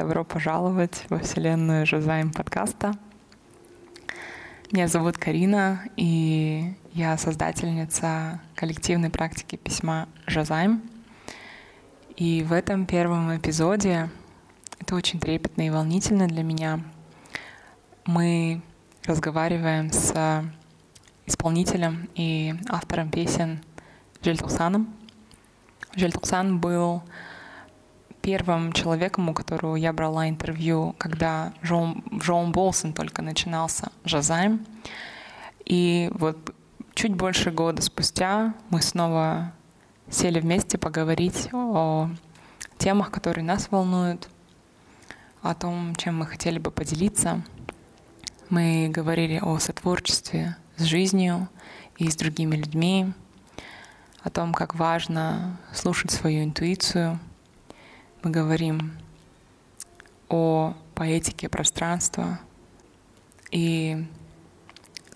добро пожаловать во вселенную Жозайм подкаста. Меня зовут Карина, и я создательница коллективной практики письма Жозайм. И в этом первом эпизоде, это очень трепетно и волнительно для меня, мы разговариваем с исполнителем и автором песен Жельтухсаном. Жельтухсан был первым человеком, у которого я брала интервью, когда Джон, Джон Болсон только начинался, Жазайм. И вот чуть больше года спустя мы снова сели вместе поговорить о темах, которые нас волнуют, о том, чем мы хотели бы поделиться. Мы говорили о сотворчестве с жизнью и с другими людьми, о том, как важно слушать свою интуицию — мы говорим о поэтике пространства и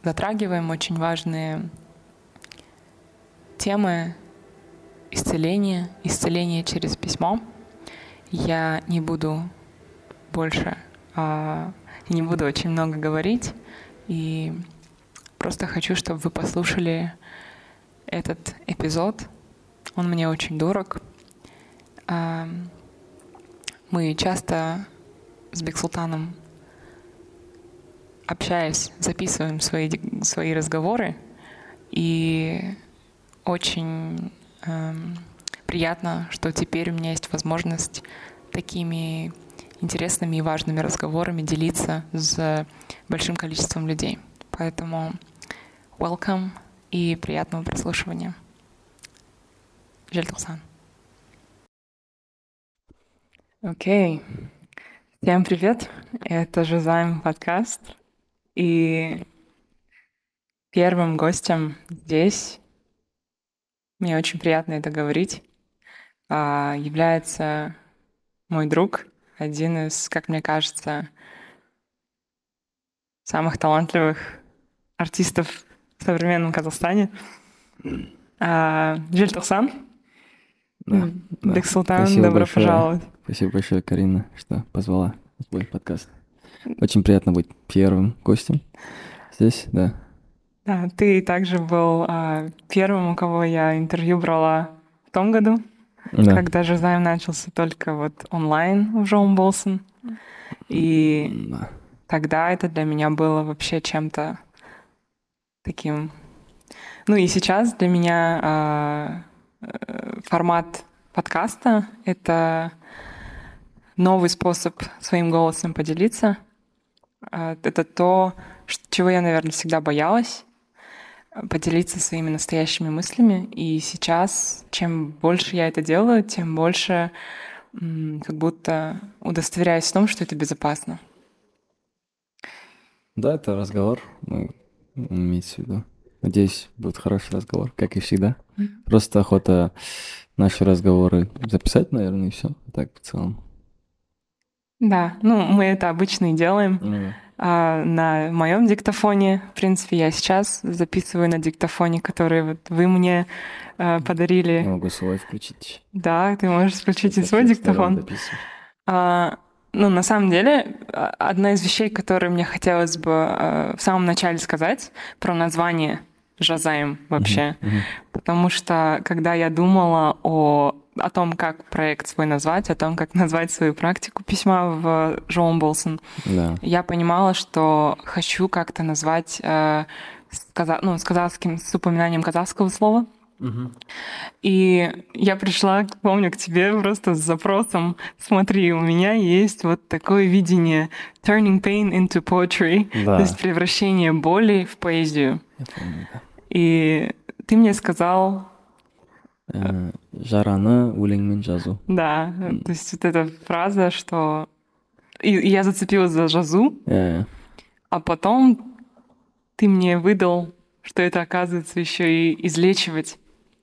затрагиваем очень важные темы исцеления, исцеления через письмо. Я не буду больше, а, не буду очень много говорить, и просто хочу, чтобы вы послушали этот эпизод. Он мне очень дорог. Мы часто с Бексултаном общаясь, записываем свои, свои разговоры, и очень эм, приятно, что теперь у меня есть возможность такими интересными и важными разговорами делиться с большим количеством людей. Поэтому welcome и приятного прослушивания. Жельтусан. Окей. Всем привет. Это Жозайм подкаст. И первым гостем здесь, мне очень приятно это говорить, а, является мой друг, один из, как мне кажется, самых талантливых артистов в современном Казахстане. А, Жиль Тухсан. Да, Бексултан, Спасибо добро большое. пожаловать. Спасибо большое, Карина, что позвала в свой подкаст. Очень приятно быть первым гостем здесь, да. Да, ты также был а, первым, у кого я интервью брала в том году, Да. когда же займ начался только вот онлайн в Джоун Болсон. И Да. тогда это для меня было вообще чем-то таким... Ну и сейчас для меня а, формат подкаста — это новый способ своим голосом поделиться. А, Это то, чего я, наверное, всегда боялась — поделиться своими настоящими мыслями. И сейчас, чем больше я это делаю, тем больше как будто удостоверяюсь в том, что это безопасно. Да, это разговор, ну, имеется в виду. Надеюсь, будет хороший разговор, как и всегда. Просто охота наши разговоры записать, наверное, и все. Так в целом. Да, ну мы это обычно и делаем. Да. А на моем диктофоне, в принципе, я сейчас записываю на диктофоне, который вот вы мне э, Я подарили. могу свой включить. Да, ты можешь включить и свой диктофон. А, ну, на самом деле, а, одна из вещей, которые мне хотелось бы э, в самом начале сказать про название Жазаем вообще. Мгм. Потому что, когда я думала о, о том, как проект свой назвать, о том, как назвать свою практику письма в Жоун Болсон, Да. я понимала, что хочу как-то назвать э, с, каза- ну, с казахским, с упоминанием казахского слова. И я пришла, помню, к тебе просто с запросом, смотри, у меня есть вот такое видение turning pain into poetry, Да. то есть превращение боли в поэзию. Я помню, да. И ты мне сказал, Э, Жараны өлеңмен жазу. да, то есть вот эта фраза, что... И и я зацепилась за жазу, Э, а потом ты мне выдал, что это оказывается еще и излечивать.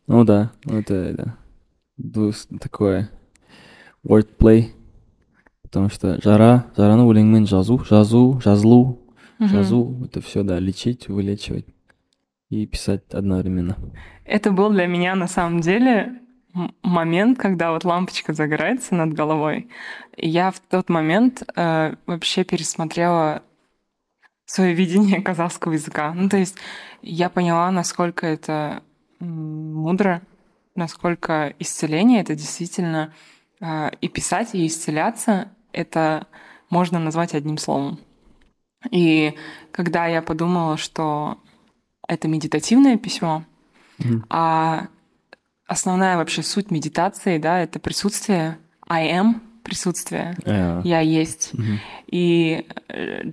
Ну да, ну это да. Такое wordplay. Потому что жара, жараны өлеңмен жазу, жазу, жазылу, Мгм. жазу, это все, да, лечить, вылечивать и писать одновременно. Это был для меня на самом деле момент, когда вот лампочка загорается над головой. И я в тот момент э, вообще пересмотрела свое видение казахского языка. Ну, то есть я поняла, насколько это мудро, насколько исцеление это действительно э, и писать, и исцеляться это можно назвать одним словом. И когда я подумала, что это медитативное письмо, mm-hmm. а основная вообще суть медитации, да, это присутствие I am, присутствие. Yeah. Я есть. Mm-hmm. И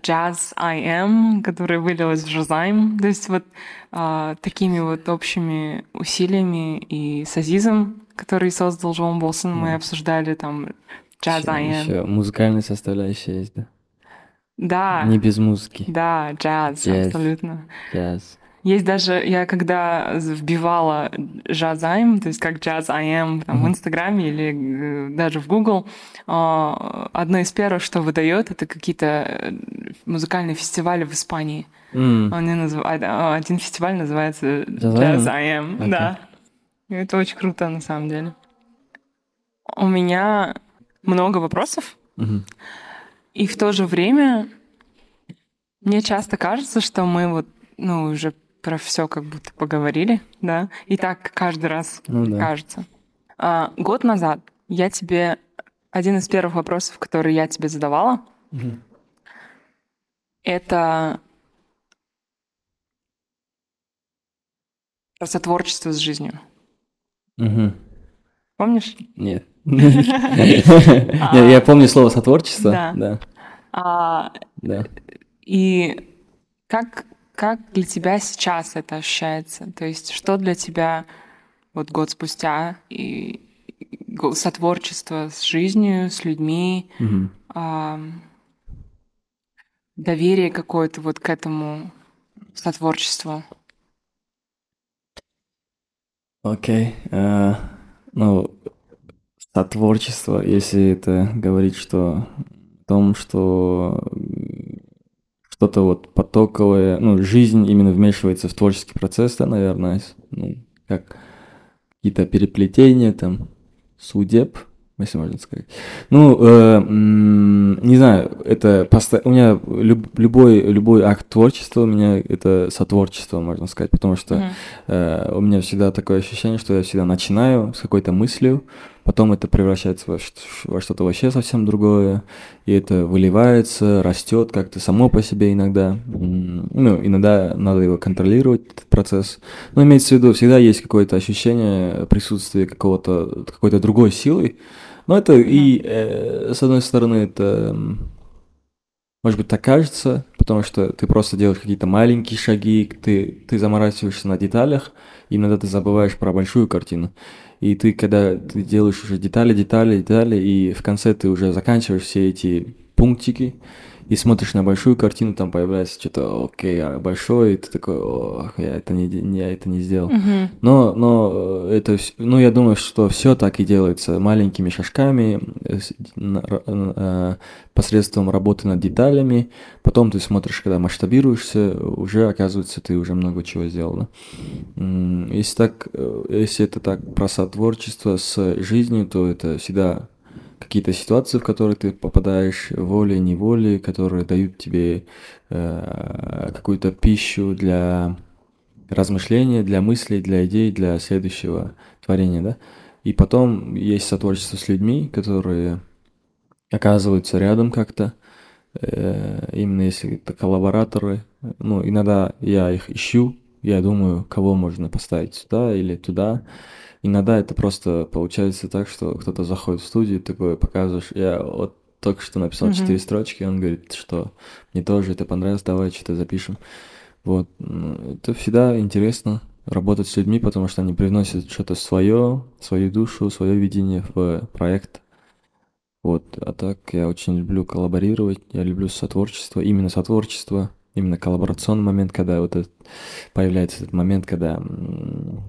jazz э, I am, который вылилось в Жазайм, то есть вот а, такими вот общими усилиями и с Азизом, который создал Джон Болсон, mm-hmm. мы обсуждали там jazz еще, I am. Еще музыкальная составляющая есть, да? Да. Не без музыки. Да, джаз, джаз. абсолютно. Джаз. Есть даже, я когда вбивала джазайм, то есть как джаз I am там, mm-hmm. в Инстаграме или э, даже в Google, а, одно из первых, что выдает, это какие-то э, музыкальные фестивали в Испании. Mm. Они называют, а, один фестиваль называется Jazz I am, okay. да. И это очень круто на самом деле. У меня много вопросов, mm-hmm. и в то же время мне часто кажется, что мы вот ну, уже про все как будто поговорили, да, и так каждый раз ну, да. кажется. А, год назад я тебе один из первых вопросов, который я тебе задавала, угу. это про сотворчество с жизнью. Угу. Помнишь? Нет. Я помню слово сотворчество. Да. Да. И как как для тебя сейчас это ощущается? То есть что для тебя вот год спустя и сотворчество с жизнью, с людьми, угу. а, доверие какое-то вот к этому сотворчеству? Окей. Okay. Uh, ну, сотворчество, если это говорить, что о том, что что-то вот потоковое, ну, жизнь именно вмешивается в творческий процесс, да, наверное, ну, как какие-то переплетения там, судеб, если можно сказать. Ну, э, не знаю, это посто... у меня люб... любой любой акт творчества у меня это сотворчество, можно сказать, потому что mm-hmm. э, у меня всегда такое ощущение, что я всегда начинаю с какой-то мыслью, потом это превращается во, во что-то вообще совсем другое, и это выливается, растет как-то само по себе иногда. Ну, иногда надо его контролировать, этот процесс. Но имеется в виду, всегда есть какое-то ощущение присутствия какого-то, какой-то другой силы. Но это mm-hmm. и, э, с одной стороны, это, может быть, так кажется, потому что ты просто делаешь какие-то маленькие шаги, ты, ты заморачиваешься на деталях, и иногда ты забываешь про большую картину и ты, когда ты делаешь уже детали, детали, детали, и в конце ты уже заканчиваешь все эти пунктики, и смотришь на большую картину, там появляется что-то окей, а большое, и ты такой, о, я это не, я это не сделал. Uh-huh. Но, но э, это, ну, я думаю, что все так и делается маленькими шажками, э, э, посредством работы над деталями. Потом ты смотришь, когда масштабируешься, уже оказывается, ты уже много чего сделал. Да? Если так, если это так про сотворчество с жизнью, то это всегда какие-то ситуации, в которые ты попадаешь волей-неволей, которые дают тебе э, какую-то пищу для размышления, для мыслей, для идей, для следующего творения, да. И потом есть сотворчество с людьми, которые оказываются рядом как-то, э, именно если это коллабораторы. Ну, иногда я их ищу, я думаю, кого можно поставить сюда или туда. Иногда это просто получается так, что кто-то заходит в студию, такой показываешь, я вот только что написал четыре mm-hmm. строчки, он говорит, что мне тоже это понравилось, давай что-то запишем. Вот, это всегда интересно работать с людьми, потому что они привносят что-то свое, свою душу, свое видение в проект. Вот, а так я очень люблю коллаборировать, я люблю сотворчество, именно сотворчество именно коллаборационный момент, когда вот этот, появляется этот момент, когда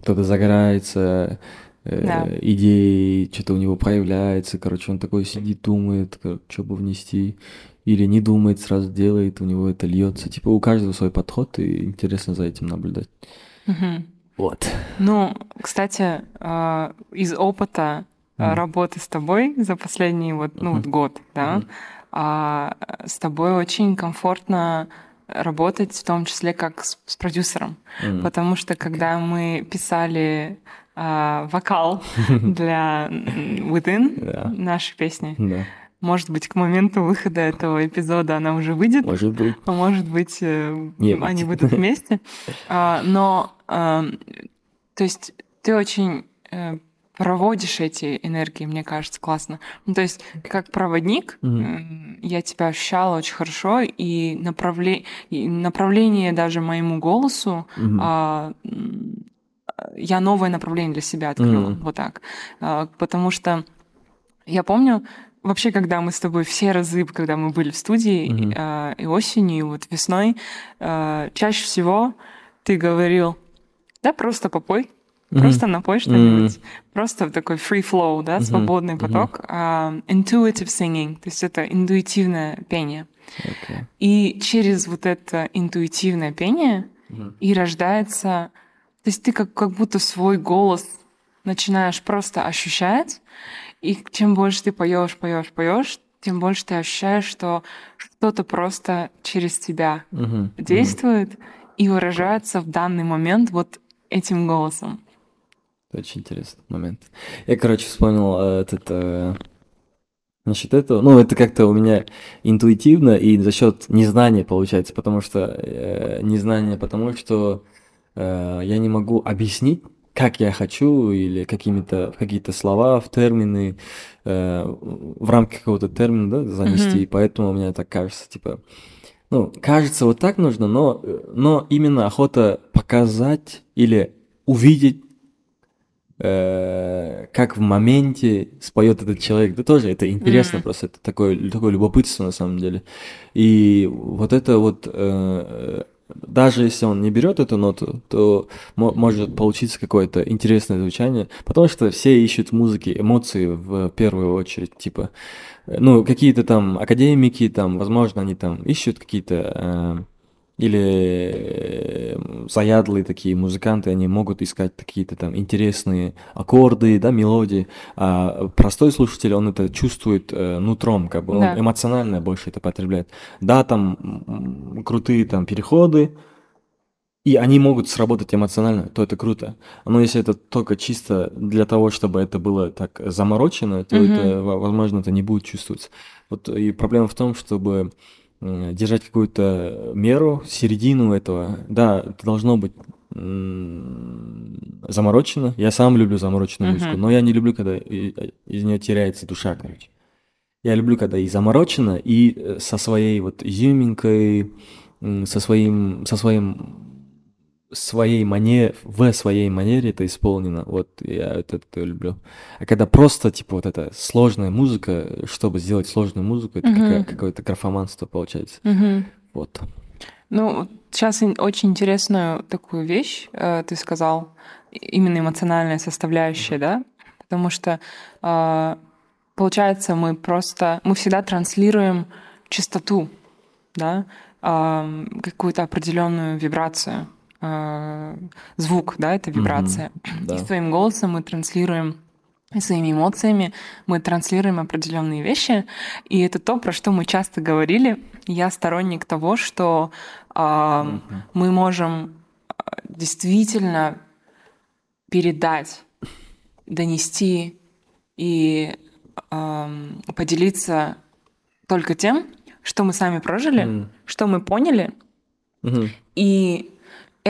кто-то загорается, э, да. идеи, что-то у него появляется, короче, он такой сидит, думает, что бы внести, или не думает, сразу делает, у него это льется. Типа у каждого свой подход, и интересно за этим наблюдать. Угу. Вот. Ну, кстати, э, из опыта mm. работы с тобой за последний вот, ну, mm-hmm. год, да, а, с тобой очень комфортно работать, в том числе как с, с продюсером, mm. потому что когда мы писали а, вокал для Within yeah. нашей песни, yeah. может быть, к моменту выхода этого эпизода она уже выйдет, может быть, а может быть, э, Нет. они выйдут вместе, а, но а, то есть ты очень э, проводишь эти энергии, мне кажется, классно. Ну, то есть, как проводник, mm-hmm. я тебя ощущала очень хорошо, и, направле... и направление даже моему голосу, mm-hmm. а, я новое направление для себя открыла, mm-hmm. вот так. А, потому что я помню, вообще, когда мы с тобой все разы, когда мы были в студии, mm-hmm. а, и осенью, и вот весной, а, чаще всего ты говорил, да, просто попой, Mm-hmm. Просто напой что-нибудь. Mm-hmm. Просто такой free flow, да, mm-hmm. свободный поток. Mm-hmm. Uh, intuitive singing, то есть это интуитивное пение. Okay. И через вот это интуитивное пение mm-hmm. и рождается... То есть ты как, как будто свой голос начинаешь просто ощущать, и чем больше ты поешь, поешь, поешь, тем больше ты ощущаешь, что что-то просто через тебя mm-hmm. действует mm-hmm. и выражается в данный момент вот этим голосом. Очень интересный момент. Я, короче, вспомнил э, этот... Э, насчет этого. Ну, это как-то у меня интуитивно и за счет незнания получается, потому что э, незнание, потому что э, я не могу объяснить, как я хочу, или какими-то какие-то слова в термины, э, в рамки какого-то термина, да, занести. Mm-hmm. И поэтому мне так кажется, типа, ну, кажется, вот так нужно, но, но именно охота показать или увидеть Э, как в моменте споет этот человек. Да тоже это интересно mm. просто, это такое, такое любопытство на самом деле. И вот это вот, э, даже если он не берет эту ноту, то может получиться какое-то интересное звучание, потому что все ищут музыки, эмоции в первую очередь, типа, ну, какие-то там академики, там, возможно, они там ищут какие-то... Э, или э, заядлые такие музыканты, они могут искать какие-то там интересные аккорды, да, мелодии, а простой слушатель, он это чувствует э, нутром, как бы, он да. эмоционально больше это потребляет. Да, там крутые там переходы, и они могут сработать эмоционально, то это круто. Но если это только чисто для того, чтобы это было так заморочено, то mm-hmm. это, возможно, это не будет чувствоваться. Вот и проблема в том, чтобы держать какую-то меру, середину этого. Да, это должно быть заморочено. Я сам люблю замороченную uh-huh. музыку, но я не люблю, когда из нее теряется душа, короче. Я люблю, когда и заморочено, и э, со своей вот изюминкой, со своим, со своим своей манере, в своей манере это исполнено. Вот я это, это люблю. А когда просто, типа, вот эта сложная музыка, чтобы сделать сложную музыку, это uh-huh. какое-то графоманство получается. Uh-huh. Вот. Ну, сейчас очень интересную такую вещь э, ты сказал, именно эмоциональная составляющая, uh-huh. да? Потому что э, получается, мы просто, мы всегда транслируем частоту, да, э, какую-то определенную вибрацию. Э, звук, да, это вибрация. Mm-hmm, да. И своим голосом мы транслируем и своими эмоциями мы транслируем определенные вещи, и это то, про что мы часто говорили. Я сторонник того, что э, mm-hmm. мы можем э, действительно передать, донести и э, поделиться только тем, что мы сами прожили, mm. что мы поняли, mm-hmm. и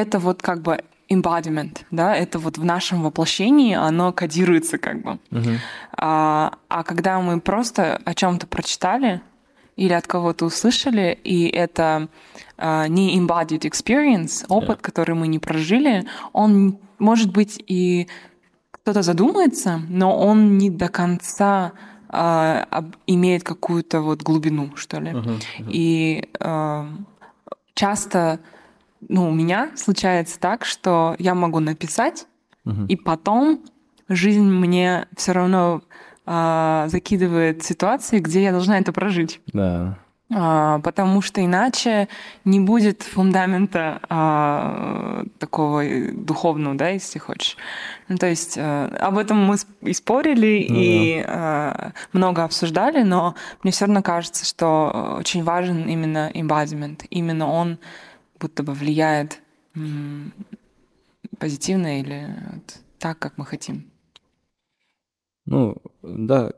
это вот как бы embodiment, да, это вот в нашем воплощении оно кодируется как бы. Uh-huh. А, а когда мы просто о чем-то прочитали или от кого-то услышали, и это а, не embodied experience, опыт, yeah. который мы не прожили, он может быть и кто-то задумается, но он не до конца а, имеет какую-то вот глубину, что ли. Uh-huh. Uh-huh. И а, часто ну, у меня случается так, что я могу написать, угу. и потом жизнь мне все равно э, закидывает ситуации, где я должна это прожить. Да. а, потому что иначе не будет фундамента а, такого духовного, да, если хочешь. Ну, то есть а, об этом мы и спорили, ну, и да. а, много обсуждали, но мне все равно кажется, что очень важен именно embodiment. Именно он будто бы влияет позитивно или вот так, как мы хотим. Ну, да,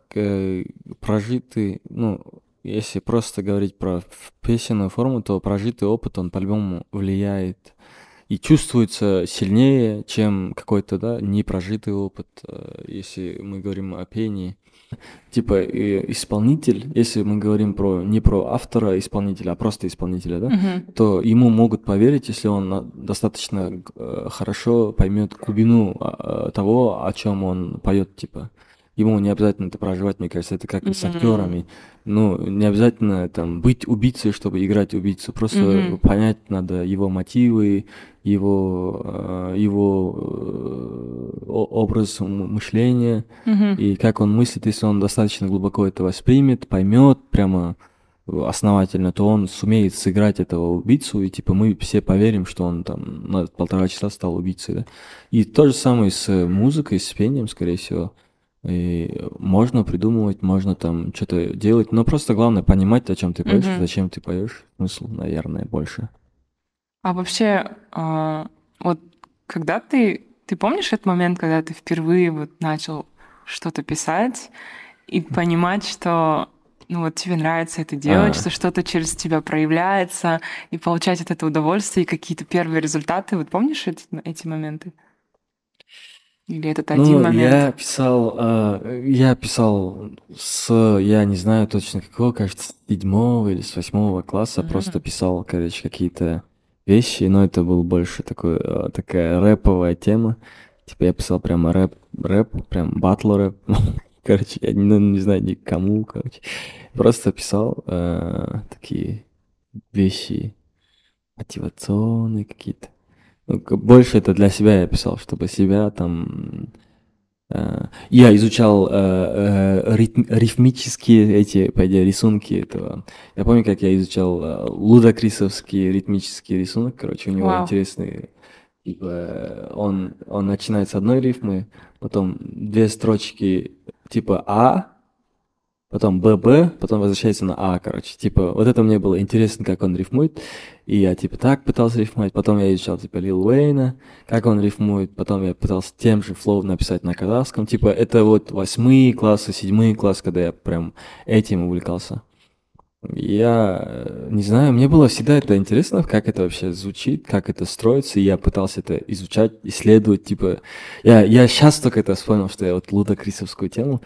прожитый, ну, если просто говорить про песенную форму, то прожитый опыт, он по-любому влияет и чувствуется сильнее, чем какой-то, да, непрожитый опыт, э, если мы говорим о пении. Типа исполнитель, если мы говорим про не про автора исполнителя, а просто исполнителя, да, uh-huh. то ему могут поверить, если он достаточно э, хорошо поймет глубину а, того, о чем он поет, типа ему не обязательно это проживать, мне кажется, это как и с актерами. Ну, не обязательно там быть убийцей, чтобы играть убийцу. Просто mm-hmm. понять надо его мотивы, его, э, его э, образ мышления mm-hmm. и как он мыслит, если он достаточно глубоко это воспримет, поймет прямо основательно, то он сумеет сыграть этого убийцу, и типа мы все поверим, что он там на полтора часа стал убийцей, да. И то же самое с музыкой, с пением, скорее всего. И можно придумывать, можно там что-то делать, но просто главное понимать, о чем ты поешь, угу. зачем ты поешь. Смысл, наверное, больше. А вообще, а, вот когда ты, ты помнишь этот момент, когда ты впервые вот начал что-то писать и понимать, что ну вот тебе нравится это делать, а. что что-то через тебя проявляется, и получать от этого удовольствие, и какие-то первые результаты. Вот помнишь эти, эти моменты? Или этот один ну, момент? Я писал, э, я писал с, я не знаю точно какого, кажется, с седьмого или с восьмого класса, mm-hmm. просто писал, короче, какие-то вещи, но это был больше такой, э, такая рэповая тема. Типа я писал прямо рэп, рэп, прям батл рэп. короче, я не, ну, не знаю никому, короче. Просто писал э, такие вещи мотивационные какие-то. Ну, больше это для себя я писал, чтобы себя там... Э, я изучал э, э, ритм, рифмические эти, по идее, рисунки этого. Я помню, как я изучал э, лудокрисовский ритмический рисунок, короче, у него Вау. интересный... Типа, он, он начинает с одной рифмы, потом две строчки типа А, потом ББ, потом возвращается на А, короче. Типа, вот это мне было интересно, как он рифмует. И я, типа, так пытался рифмовать. Потом я изучал, типа, Лил Уэйна, как он рифмует. Потом я пытался тем же флоу написать на казахском. Типа, это вот восьмые классы, седьмые классы, когда я прям этим увлекался. Я э, не знаю, мне было всегда это интересно, как это вообще звучит, как это строится, и я пытался это изучать, исследовать, типа, я, я сейчас только это вспомнил, что я вот Луда Крисовскую тему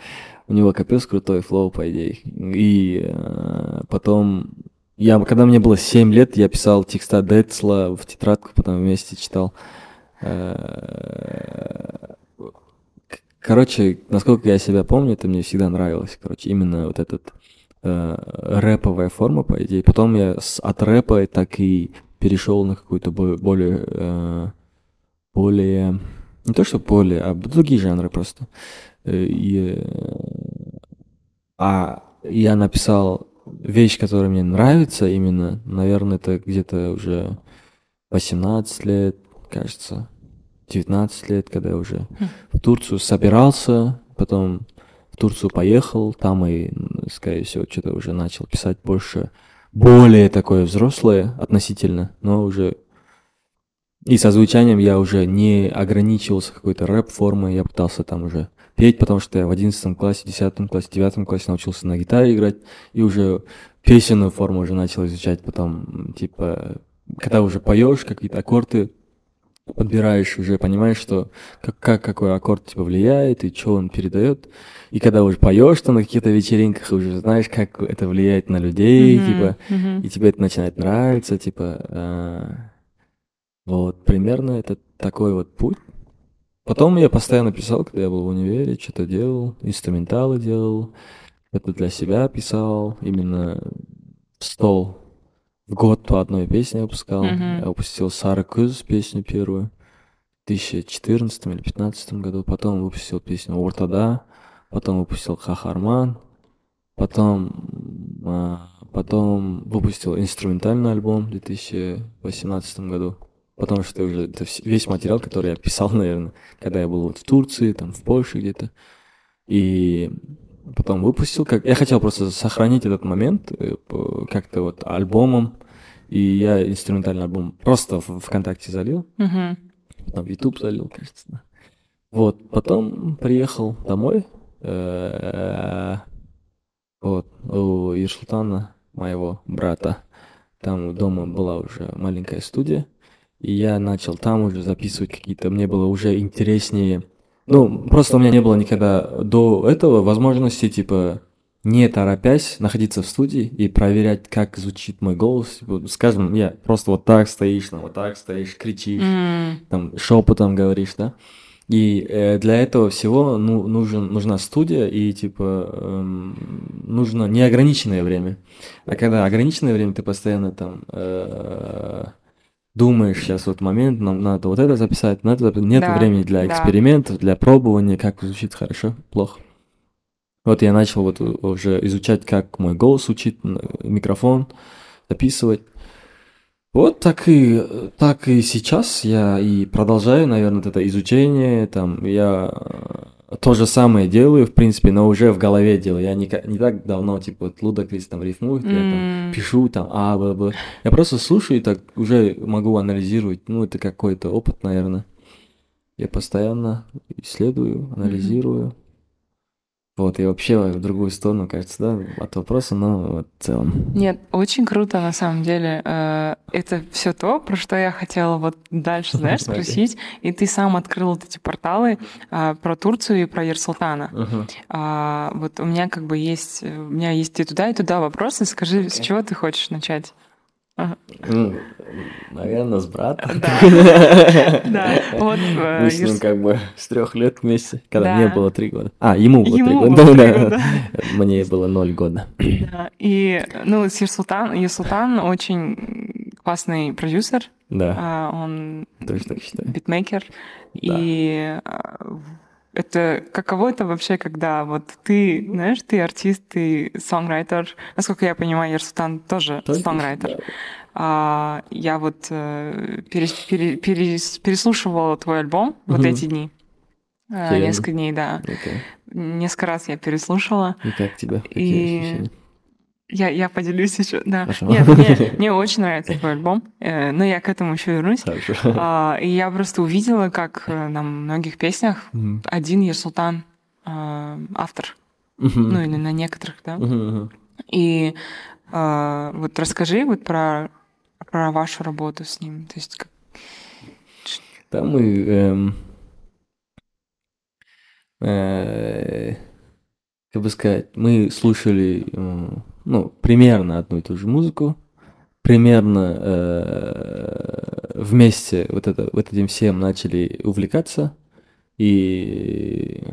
у него капец крутой флоу, по идее. И э, потом, я, когда мне было 7 лет, я писал текста Децла в тетрадку, потом вместе читал. Э, короче, насколько я себя помню, это мне всегда нравилось. Короче, именно вот этот э, рэповая форма, по идее. Потом я с, от рэпа так и перешел на какую-то более, э, более, не то что более, а другие жанры просто. И, а я написал вещь, которая мне нравится именно, наверное, это где-то уже 18 лет, кажется, 19 лет, когда я уже хм. в Турцию собирался, потом в Турцию поехал, там и, скорее всего, что-то уже начал писать больше, более такое взрослое относительно, но уже и со звучанием я уже не ограничивался какой-то рэп-формой, я пытался там уже петь, потому что я в 11 классе, 10 классе, 9 классе научился на гитаре играть, и уже песенную форму уже начал изучать потом, типа, когда уже поешь какие-то аккорды, подбираешь, уже понимаешь, что как, как какой аккорд типа влияет и что он передает. И когда уже поешь там на каких-то вечеринках, уже знаешь, как это влияет на людей, mm-hmm, типа, mm-hmm. и тебе это начинает нравиться, типа. А, вот, примерно это такой вот путь. Потом я постоянно писал, когда я был в универе, что-то делал, инструменталы делал, это для себя писал, именно стол. В год по одной песне выпускал. Mm-hmm. Я выпустил Сара Кыз песню первую в 2014 или 2015 году. Потом выпустил песню Ортада. Потом выпустил Хахарман. Потом а, потом выпустил инструментальный альбом в 2018 году. Потому что уже это весь материал, который я писал, наверное, когда я был вот в Турции, там в Польше где-то. И потом выпустил. Как... Я хотел просто сохранить этот момент э, как-то вот альбомом. И я инструментальный альбом просто в ВКонтакте залил. Угу. Потом в YouTube залил, кажется. Да. Вот, потом приехал домой. Э, вот, у Ирсултана, моего брата. Там дома была уже маленькая студия. И я начал там уже записывать какие-то, мне было уже интереснее. Ну, просто у меня не было никогда до этого возможности, типа, не торопясь находиться в студии и проверять, как звучит мой голос. Скажем, я просто вот так стоишь, там, вот так стоишь, кричишь, Mm. там, шепотом говоришь, да. И э, для этого всего ну, нужен, нужна студия и типа эм, нужно неограниченное время. А когда ограниченное время, ты постоянно там э, думаешь, сейчас вот момент, нам надо вот это записать, надо записать. Нет Да, времени для да. экспериментов, для пробования, как звучит хорошо, плохо. Вот я начал вот уже изучать, как мой голос звучит, м, микрофон, записывать. Вот так и, так и сейчас я и продолжаю, наверное, это изучение, там, я э, то же самое делаю, в принципе, но уже в голове делаю. Я не, не так давно, типа, вот Лудакрис там рифмует, я там пишу там А, Б, Б. Я просто слушаю и так уже могу анализировать. Ну, это какой-то опыт, наверное. Я постоянно исследую, анализирую. Вот, и вообще в другую сторону, кажется, да, от вопроса, но вот в целом. Нет, очень круто на самом деле. Э, Это все то, про что я хотела вот дальше, знаешь, спросить. И ты сам открыл вот эти порталы а, про Турцию и про Ерсултана. А, Вот у меня как бы есть, у меня есть и туда, и туда вопросы. Скажи, с чего ты хочешь начать? Ну, наверное, с братом. Да. Да, вот э, Мы с ним как бы с трех лет вместе, когда мне Да. было три года. А, ему было три года. было да, три да. года. Мне было ноль года. Да, И, ну, Ерсултан, Ерсултан очень классный продюсер. Да, А, Он тоже так считаю. битмейкер. И а, это каково это вообще, когда вот ты, знаешь, ты артист, ты сонграйтер. Насколько я понимаю, Ерсултан тоже сонграйтер. А, я вот э, перес- пере- перес- переслушивала твой альбом вот Мгм. эти дни. А, Серьезно? Несколько дней, да. Окей. Несколько раз я переслушала. И как тебе? Какие И- ощущения? Я, я поделюсь еще, да. Хорошо. Нет, мне, мне очень нравится твой альбом, э, но я к этому еще вернусь. Хорошо. А, и я просто увидела, как э, на многих песнях один Ерсултан а, автор, ну или на некоторых, да. И вот расскажи вот про про вашу работу с ним, то есть как- Там мы эм, э, как бы сказать, мы слушали э, ну, примерно одну и ту же музыку, примерно э, вместе вот, это, вот этим всем начали увлекаться и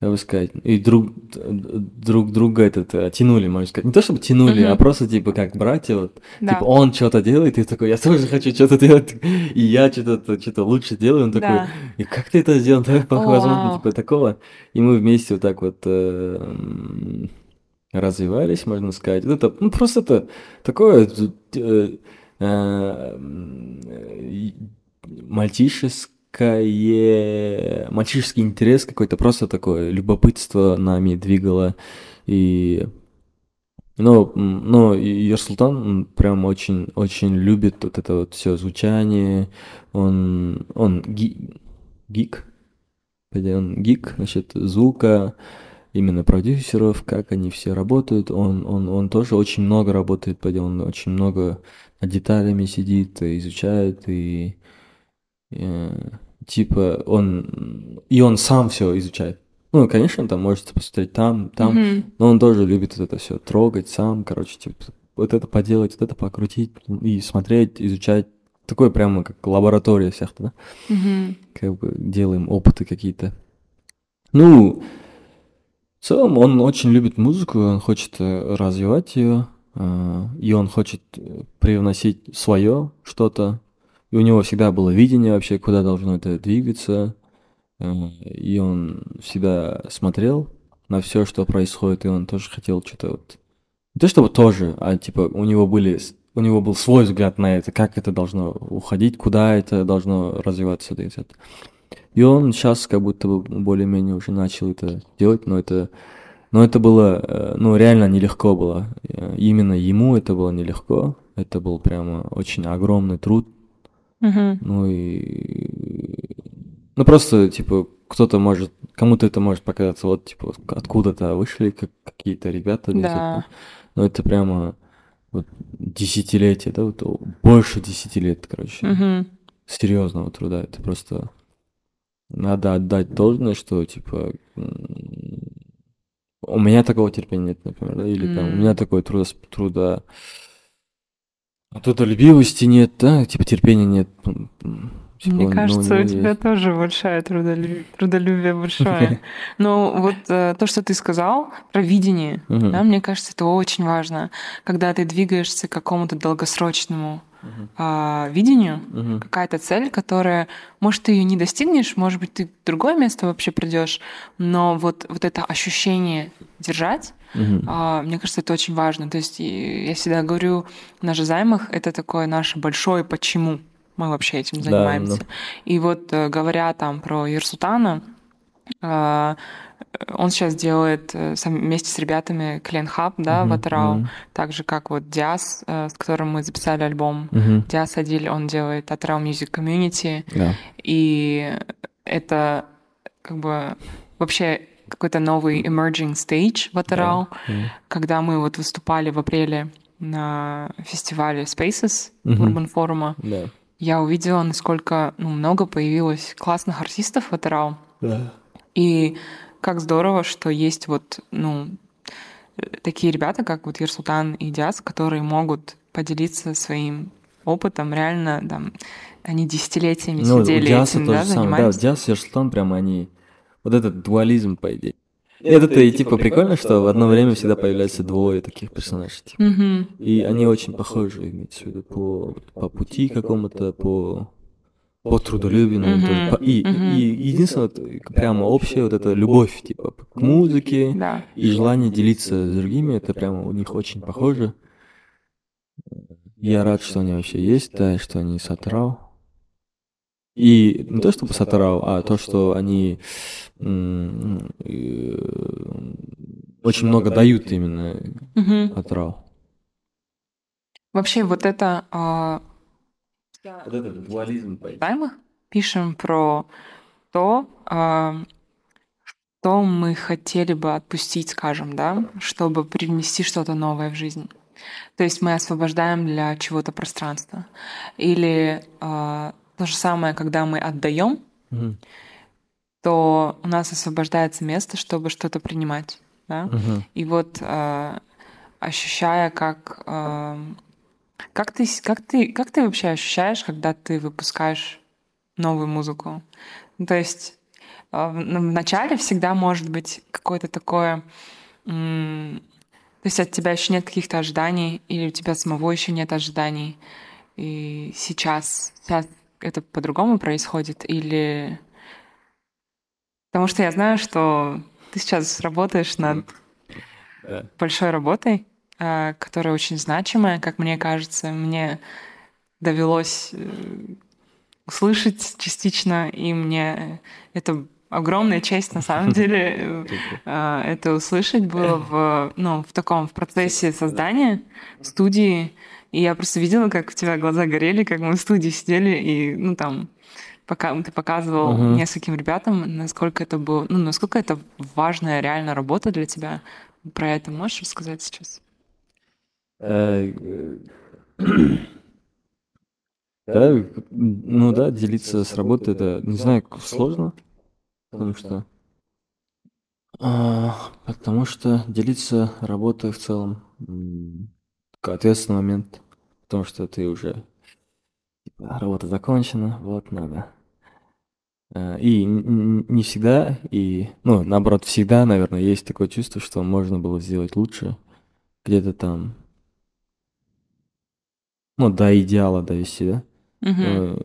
как бы сказать, и друг, друг друга этот э, тянули, можно сказать. Не то чтобы тянули, Мгм. а просто типа как братья, вот да. Типа он что-то делает, и такой, я тоже хочу что-то делать, и я что-то что-то лучше делаю, он такой, Да. и как ты это сделал, давай О, возможно, вау. типа такого. И мы вместе вот так вот э, развивались, можно сказать. Это, ну, просто это такое э, э, мальчишеское, мальчишеский интерес какой-то, просто такое любопытство нами двигало, и ну, м, но и Ерсултан прям очень, очень любит вот это вот все звучание. Он, он ги- гик, он гик, насчет звука, именно продюсеров, как они все работают. Он, он, он тоже очень много работает, он очень много над деталями сидит, и изучает и э, типа он и он сам все изучает. Ну, конечно, там можете посмотреть там, там, Мгм. но он тоже любит вот это все трогать сам, короче, типа, вот это поделать, вот это покрутить и смотреть, изучать. Такое прямо как лаборатория всех, да? Мгм. Как бы делаем опыты какие-то. Ну, в целом он очень любит музыку, он хочет э, развивать ее, и он хочет э, привносить свое что-то. И у него всегда было видение вообще, куда должно это двигаться. Э, И он всегда смотрел на все, что происходит, и он тоже хотел что-то вот Не то чтобы тоже, а типа у него были у него был свой взгляд на это, как это должно уходить, куда это должно развиваться. И он сейчас как будто бы более-менее уже начал это делать, но это, но это было, э, ну, реально нелегко было. Э, именно ему это было нелегко. Это был прямо очень огромный труд. Мгм. Ну и... Ну просто, типа, кто-то может, кому-то это может показаться, вот, типа, откуда-то вышли как, какие-то ребята. Да. Но это прямо вот десятилетия, да, вот больше десяти лет, короче, Мгм. серьезного труда. Это просто надо отдать должное, что, типа, у меня такого терпения нет, например, да, или там у меня такой труда, труда трудолюбивости нет, да, типа терпения нет. типа, Мне ну, кажется, него у тебя есть. тоже большая трудолюбие, трудолюбие большое. Но вот э, то, что ты сказал про видение, Мгм. да, мне кажется, это очень важно, когда ты двигаешься к какому-то долгосрочному А, видению, Мгм. какая-то цель, которая, может, ты ее не достигнешь, может быть, ты в другое место вообще придешь, но вот, вот это ощущение держать, Мгм. а, мне кажется, это очень важно. То есть я всегда говорю на же займах, это такое наше большое почему мы вообще этим занимаемся. да. И вот э, говоря там про Ерсутана, а, он сейчас делает э, сам- вместе с ребятами Клен Хаб, да, в Мгм. Атырау, Мгм. так же как вот Диас, э, с которым мы записали альбом. Мгм. Диас Адиль, он делает Атырау Music Community, Да. и это как бы вообще какой-то новый emerging stage в Атырау, Мгм. когда мы вот выступали в апреле на фестивале Spaces Мгм. Урбан форума, Да. я увидела, насколько ну, много появилось классных артистов в Атырау. Да. И как здорово, что есть вот, ну, такие ребята, как вот Ерсултан и Диас, которые могут поделиться своим опытом. Реально, там, они десятилетиями Ну, у сидели Диаса этим, то да, самое. Да, занимались. Диас и Арслан прямо они... Вот этот дуализм, по идее. Это-то и типа прикольно, что в одно время всегда появляется двое таких персонажей. типа. Мгм. И они очень похожи, имеется в виду, по, по пути какому-то, по, по трудолюбию, наверное, тоже. И, мгм. и единственное, вот, прямо общее, вот эта любовь, типа, к музыке Да. и желание делиться с другими, это прямо у них очень похоже. Я рад, что они вообще есть, да, что они сатрау. И не то чтобы сатрау, а то, что они очень много дают именно Мгм. атрау. Вообще вот это а, Вот этот дуализм, по займах пишем про то, а, что мы хотели бы отпустить, скажем, да, чтобы привнести что-то новое в жизнь. То есть мы освобождаем для чего-то пространство. Или а, то же самое, когда мы отдаем, Мгм. то у нас освобождается место, чтобы что-то принимать. Да? Мгм. И вот а, ощущая, как а, как ты, как ты, как ты вообще ощущаешь, когда ты выпускаешь новую музыку? Ну, то есть а, в в начале всегда может быть какое-то такое, то есть от тебя еще нет каких-то ожиданий, или у тебя самого еще нет ожиданий. И сейчас, сейчас это по-другому происходит, или потому что я знаю, что ты сейчас работаешь над Да. большой работой, которая очень значимая, как мне кажется. Мне довелось э, услышать частично, и мне это огромная честь на самом деле э, это услышать было в, ну, в таком в процессе создания студии. И я просто видела, как у тебя глаза горели, как мы в студии сидели, и, ну, там, пока ты показывал Мгм. нескольким ребятам, насколько это было, ну, насколько это важная реально работа для тебя. Про это можешь рассказать сейчас? Э, Да, ну да, делиться с работой, это, не знаю, сложно, потому что... а, Потому что делиться работой в целом ответственный момент, потому что ты уже типа, работа закончена, вот надо. Э, И не всегда, и, ну, наоборот, всегда, наверное, есть такое чувство, что можно было сделать лучше, где-то там, ну, до идеала довести, да? Мгм. э,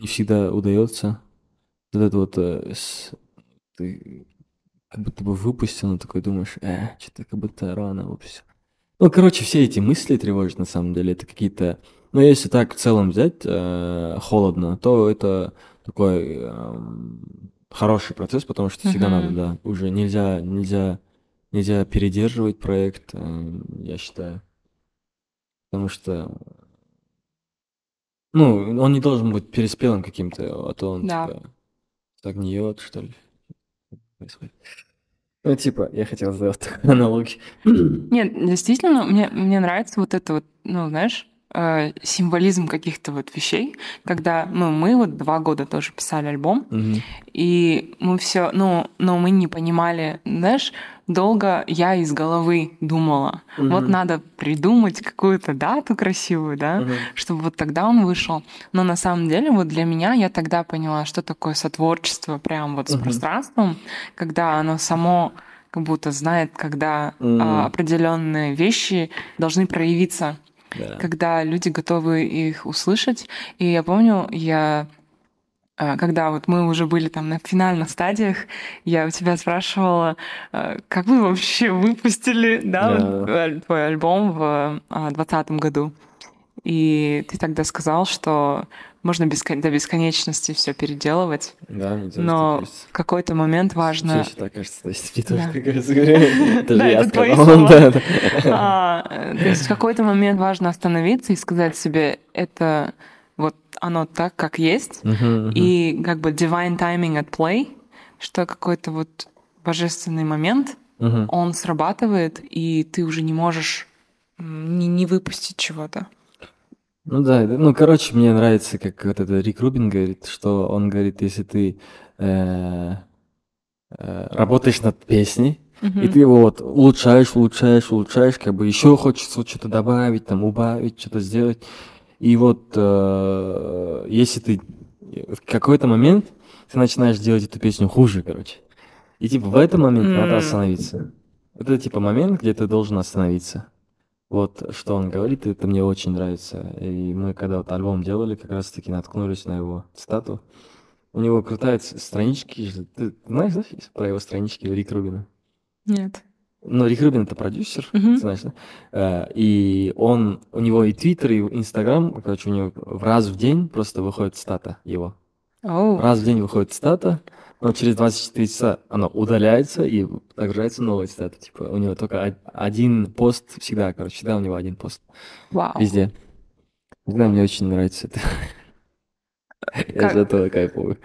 не всегда удается. Вот это вот э, с- ты как будто бы выпустил, но такой думаешь, э, что-то как будто рано вообще. Ну, короче, все эти мысли тревожат, на самом деле, это какие-то... Ну, если так в целом взять э, холодно, то это такой э, хороший процесс, потому что всегда Мгм. надо, да, уже нельзя, нельзя, нельзя передерживать проект, э, я считаю. Потому что, ну, он не должен быть переспелым каким-то, а то он, Да. типа, загниет, что ли. Происходит. Ну, типа, я хотел сделать такую аналогию. Нет, действительно, мне, мне нравится вот это вот, ну, знаешь, э, символизм каких-то вот вещей, когда, ну, мы вот два года тоже писали альбом, Мгм. и мы все, ну, но мы не понимали, знаешь, долго я из головы думала, вот Мгм. надо придумать какую-то дату красивую, да, Мгм. чтобы вот тогда он вышел. Но на самом деле вот для меня я тогда поняла, что такое сотворчество прям вот с Мгм. пространством, когда оно само как будто знает, когда Мгм. а, определенные вещи должны проявиться, Да. когда люди готовы их услышать. И я помню, я когда вот мы уже были там на финальных стадиях, я у тебя спрашивала, а, как вы вообще выпустили да, Да. э, твой альбом в двадцатом году. И ты тогда сказал, что можно бескон- до бесконечности все переделывать, Да, мне но кажется. в какой-то момент важно... ещё так кажется, то есть тоже Да. так кажется, говорю. Это Да, же я сказал. А, то есть в какой-то момент важно остановиться и сказать себе, это вот оно так, как есть, Мгм, мгм. и как бы divine timing at play, что какой-то вот божественный момент, Мгм. он срабатывает, и ты уже не можешь не, не выпустить чего-то. Ну да, ну короче, мне нравится, как вот это Рик Рубин говорит, что он говорит, если ты э, э, работаешь над песней, и Мгм. ты его вот улучшаешь, улучшаешь, улучшаешь, как бы еще хочется вот что-то добавить, там, убавить, что-то сделать. И вот э, если ты в какой-то момент ты начинаешь делать эту песню хуже, короче. И типа в этот момент надо остановиться. Это типа момент, где ты должен остановиться. Вот что он говорит, это мне очень нравится. И мы когда вот альбом делали, как раз таки наткнулись на его цитату. У него крутая странички. Ты знаешь, да, про его странички Рик Рубина? Нет. Ну, Рик Рубин это продюсер, знаешь, да? Э, И он, у него и Твиттер, и Инстаграм, короче, у него в раз в день просто выходит стата его. Оу. Раз в день выходит стата, но через 24 часа оно удаляется и загружается новая стата. Типа у него только од- один пост всегда, короче, всегда у него один пост. Вау. Везде. Не знаю, мне очень нравится это. Я Как- из этого кайфую.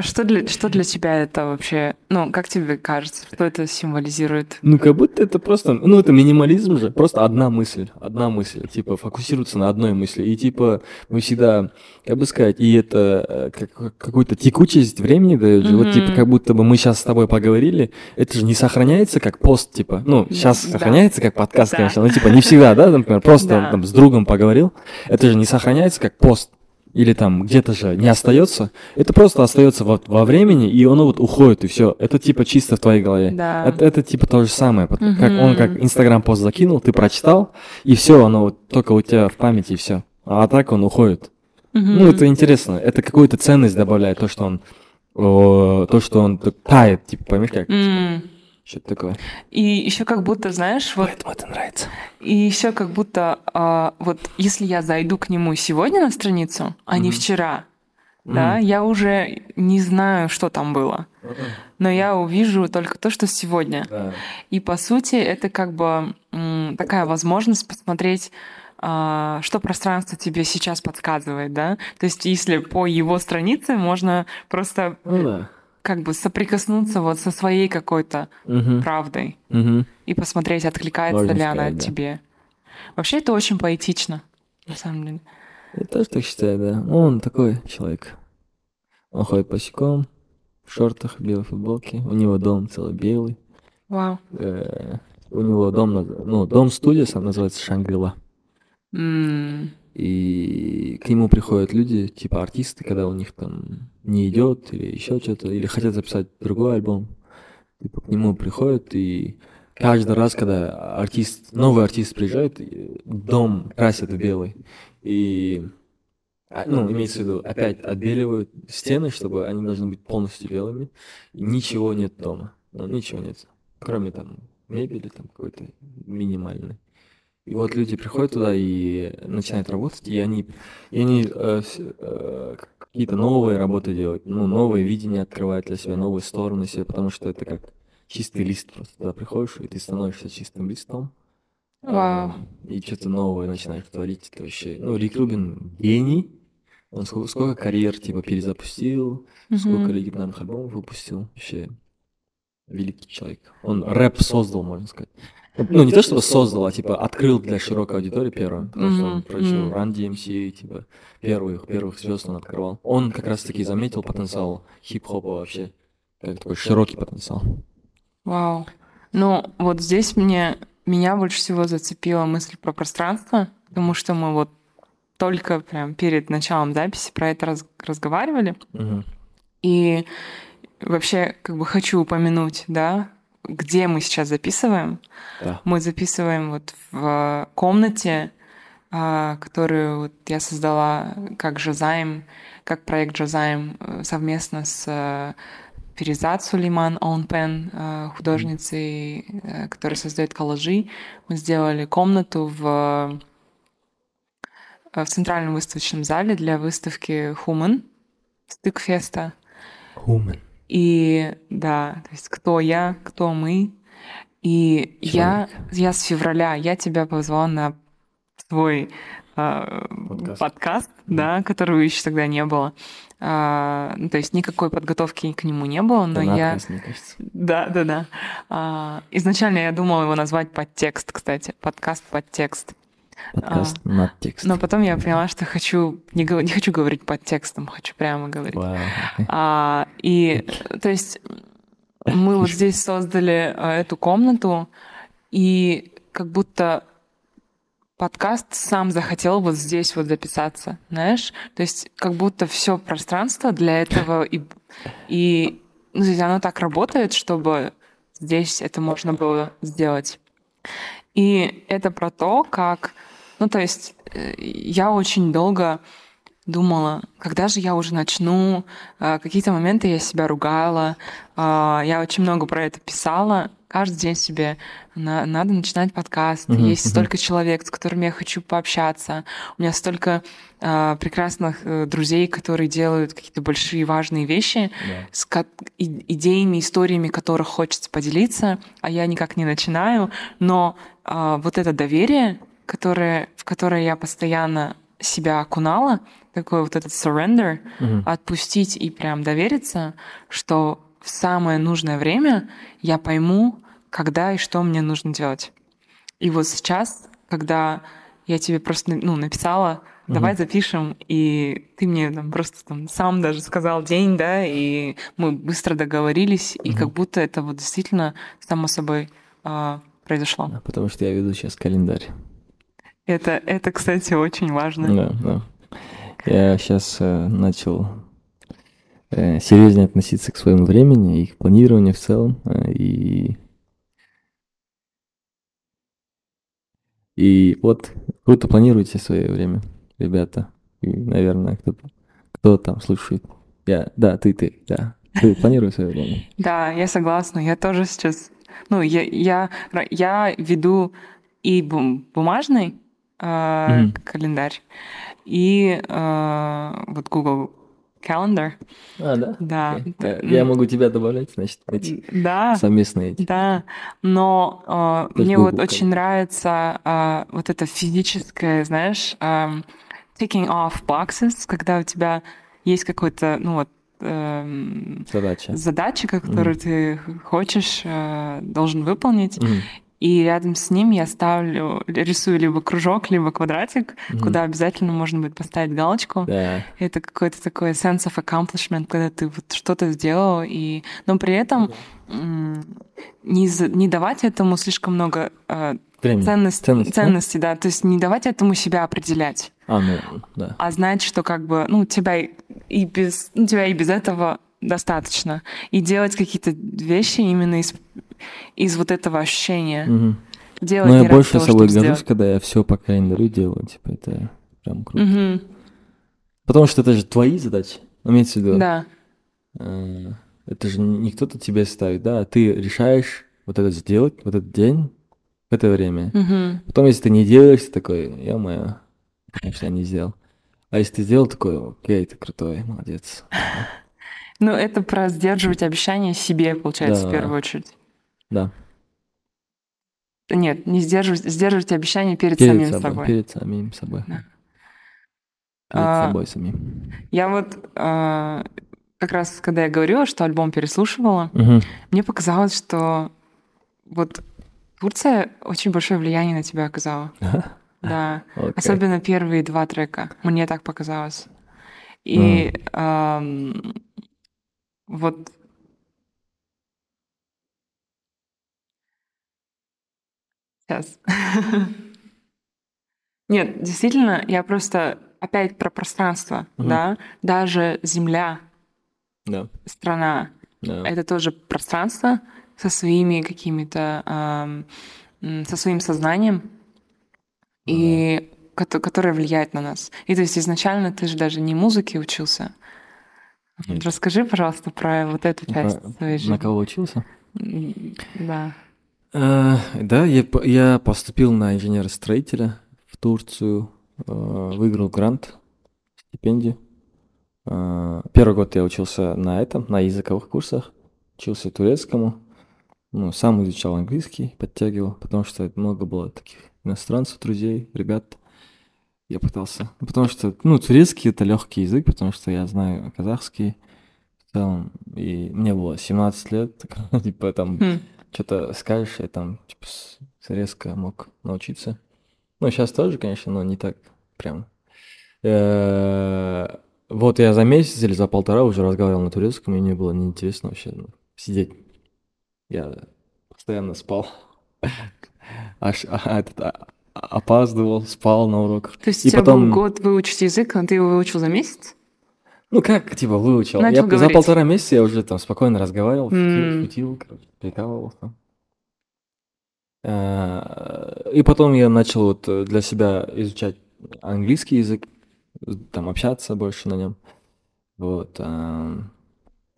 Что для, что для тебя это вообще, ну, как тебе кажется, что это символизирует? Ну, как будто это просто, ну, это минимализм же, просто одна мысль, одна мысль, типа, фокусироваться на одной мысли, и, типа, мы всегда, как бы сказать, и это э, как, какую-то текучесть времени дает же, вот, типа, как будто бы мы сейчас с тобой поговорили, это же не сохраняется как пост, типа, ну, сейчас Да. сохраняется как подкаст, Да. конечно, но, типа, не всегда, да, например, просто Да. там с другом поговорил, это же не сохраняется как пост, или там где-то же не остается, это просто остается вот во времени, и оно вот уходит, и все. Это типа чисто в твоей голове. Да. Это, это типа то же самое. пот- Как он как Инстаграм пост закинул, ты прочитал, и все, оно вот только у тебя в памяти, и все. А так он уходит. Мгм. Ну, это интересно. Это какую-то ценность добавляет, то, что он о, то, что он так тает, типа, поймешь как? М. Что-то такое. И еще как будто, знаешь, вот Поэтому это нравится. И еще как будто а, вот если я зайду к нему сегодня на страницу, а не Мгм. вчера, да, М. я уже не знаю, что там было. Но я увижу только то, что сегодня. Да. И по сути это как бы м, такая возможность посмотреть, а, что пространство тебе сейчас подсказывает, да. То есть если по его странице можно просто Ну да. Как бы соприкоснуться вот со своей какой-то Мгм. правдой Мгм. и посмотреть, откликается Можно ли она сказать, от да. тебе. Вообще это очень поэтично, на самом деле. Я тоже так считаю, да. Ну, Он такой человек. Он ходит босиком, в шортах, белой футболке. У него дом целый белый. Вау. Э, У него дом, ну, дом-студия сам называется Шангрила. И к нему приходят люди, типа артисты, когда у них там не идет или еще что-то, или хотят записать другой альбом. Типа к нему приходят и каждый раз, когда артист, новый артист приезжает, дом красят в белый. И а, ну, имеется в виду, опять отбеливают стены, чтобы они должны быть полностью белыми. И ничего нет дома. Ну, ничего нет. Кроме там мебели там какой-то минимальной. И вот люди приходят туда и начинают работать, и они, и они э, э, какие-то новые работы делают, ну, новые видения открывают для себя, новые стороны себе, потому что это как чистый лист просто. Туда приходишь, и ты становишься чистым листом. Вау. И что-то новое начинаешь творить. Это вообще... Ну, Рик Рубин гений. Он сколько, сколько карьер, типа, перезапустил, Мгм. сколько легендарных альбомов выпустил. Вообще великий человек. Он рэп создал, можно сказать. Ну, не то чтобы создал, а типа открыл для широкой аудитории первым, потому что он прочил. Run DMC, типа первых, первых звезд он открывал. Он как раз таки заметил потенциал хип-хопа вообще, как такой широкий потенциал. Вау. Ну, вот здесь мне, меня больше всего зацепила мысль про пространство, потому что мы вот только прям перед началом записи про это раз- разговаривали. Мгм. И вообще, как бы хочу упомянуть, да, где мы сейчас записываем. Да. Мы записываем вот в комнате, а, которую вот я создала как Жазайм, как проект Жазайм э, совместно с э, Перезат Сулейман Онпен, э, художницей, э, которая создает коллажи. Мы сделали комнату в, э, в центральном выставочном зале для выставки Human, Стыкфеста. Human. И да, то есть кто я, кто мы. И я, я с февраля, я тебя позвала на свой а, Подкаст. подкаст, да, которого еще тогда не было. А, ну, то есть никакой подготовки к нему не было, но Это я... мне кажется. Да, да, да. А, изначально я думала его назвать подтекст, кстати, подкаст подтекст. Подкаст над текст. Но потом я поняла, что хочу не, не хочу говорить под текстом, хочу прямо говорить. Окей. А, и, то есть, мы вот здесь создали а, эту комнату, и как будто подкаст сам захотел вот здесь вот записаться, знаешь? То есть, как будто все пространство для этого, и, и ну, оно так работает, чтобы здесь это можно было сделать. И это про то, как... Ну, то есть э, я очень долго думала, когда же я уже начну. А, Какие-то моменты я себя ругала. А, Я очень много про это писала. Каждый день себе на- надо начинать подкаст. Мгм, Есть мгм. столько человек, с которыми я хочу пообщаться. У меня столько а, прекрасных э, друзей, которые делают какие-то большие важные вещи Да. с ко- и- идеями, историями которых хочется поделиться, а я никак не начинаю. Но а, вот это доверие, которое, в которое я постоянно себя окунала, такой вот этот surrender, Мгм. отпустить и прям довериться, что в самое нужное время я пойму, когда и что мне нужно делать. И вот сейчас, когда я тебе просто ну, написала, давай запишем, и ты мне там просто там сам даже сказал день, да, и мы быстро договорились, и как будто это вот действительно само собой а, произошло. Да, Потому что я веду сейчас календарь. Это, это, кстати, очень важно. Да, да. Я сейчас начал э, серьезнее относиться к своему времени и к планированию в целом. э, и... и вот круто планируете свое время, ребята. И, наверное, кто, кто там слушает. Я, да, ты, ты, да. Ты планируй свое время. Да, я согласна. Я тоже сейчас... Ну, я, я, я веду и бум- бумажный э, Мгм. календарь, и э, вот Google Calendar. А, да? Да. Окей. т- Я, могу тебя добавлять, значит, эти Да, совместные эти. да. Но э, мне Google вот очень нравится э, вот это физическое, знаешь, эм, ticking off boxes, когда у тебя есть какой-то, ну вот, эм, Задача. задача, которую ты хочешь, э, должен выполнить. Мгм. И рядом с ним я ставлю, рисую либо кружок, либо квадратик, Мгм. куда обязательно можно будет поставить галочку. Да. Это какой-то такой sense of accomplishment, когда ты вот что-то сделал, и... но при этом м, не, не давать этому слишком много э, Времени. ценности, Ценности, да? да, то есть не давать этому себя определять, А, ну, да. а знать, что как бы, ну, тебя и- и без, ну, тебя и без этого достаточно, и делать какие-то вещи именно из, из вот этого ощущения. Мгм. Делать Но я больше того, собой горжусь, сделать. когда я все по календарю делаю. Типа, это прям круто. Мгм. Потому что это же твои задачи. Имеется в виду. Да, э, Это же не кто-то тебе ставит, да, а ты решаешь вот это сделать, вот этот день, в это время. Мгм. Потом, если ты не делаешь, ты такой, ё-моё, конечно, я не сделал. А если ты сделал, такой, окей, ты крутой, молодец. Ну, это про сдерживать обещания себе, получается, в Да. первую очередь. Да, Нет, не сдерживать, сдерживать обещания перед, перед самим собой, собой. перед самим собой. Да. Перед А, собой самим. Я вот а, как раз, когда я говорила, что альбом переслушивала, Мгм. мне показалось, что вот Турция очень большое влияние на тебя оказала. Да. Окей. Особенно первые два трека. Мне так показалось. И ам, вот сейчас. Нет, действительно, я просто опять про пространство, Мгм. да. Даже Земля, Да, страна, да. это тоже пространство со своими какими-то, м, со своим сознанием, и кото- которое влияет на нас. И то есть изначально ты же даже не музыке учился. Нет. Расскажи, пожалуйста, про вот эту часть Про- своей жизни. На кого учился? Да. Э, Да, я, я поступил на инженера-строителя в Турцию, э, выиграл грант, стипендию. Э, Первый год я учился на этом, на языковых курсах, учился турецкому. Ну, сам изучал английский, подтягивал, потому что много было таких иностранцев, друзей, ребят. Я пытался, ну, потому что, ну, турецкий это легкий язык, потому что я знаю казахский в целом, и мне было 17 лет, типа там Хм. Что-то скажешь, я там типа, резко мог научиться. Ну, сейчас тоже, конечно, но не так прям. Э, Вот я за месяц или за полтора уже разговаривал на турецком, и мне было неинтересно вообще ну, сидеть. Я постоянно спал. Аж а, этот, а, опаздывал, спал на уроках. То есть И у тебя потом- был год выучить язык, но ты его выучил за месяц? Ну как, типа, выучил. Начал я за полтора месяца я уже там спокойно разговаривал, шутил, М. шутил, короче, прикалывался. Э, И потом я начал вот для себя изучать английский язык, там общаться больше на нем. Вот.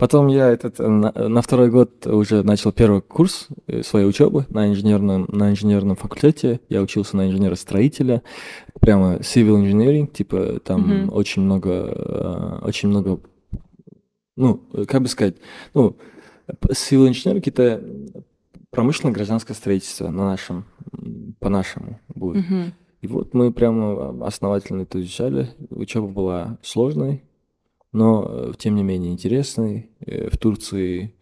Потом я этот, э, на, на второй год уже начал первый курс э, своей учебы на инженерном, на инженерном факультете. Я учился на инженера-строителя, прямо civil engineering, типа там Мгм. очень много, э, очень много, ну, э, как бы сказать, ну, civil engineering это промышленно-гражданское строительство на нашем, по-нашему будет. Мгм. И вот мы прямо основательно это изучали. Учеба была сложной, но э, тем не менее интересной. Э, В Турции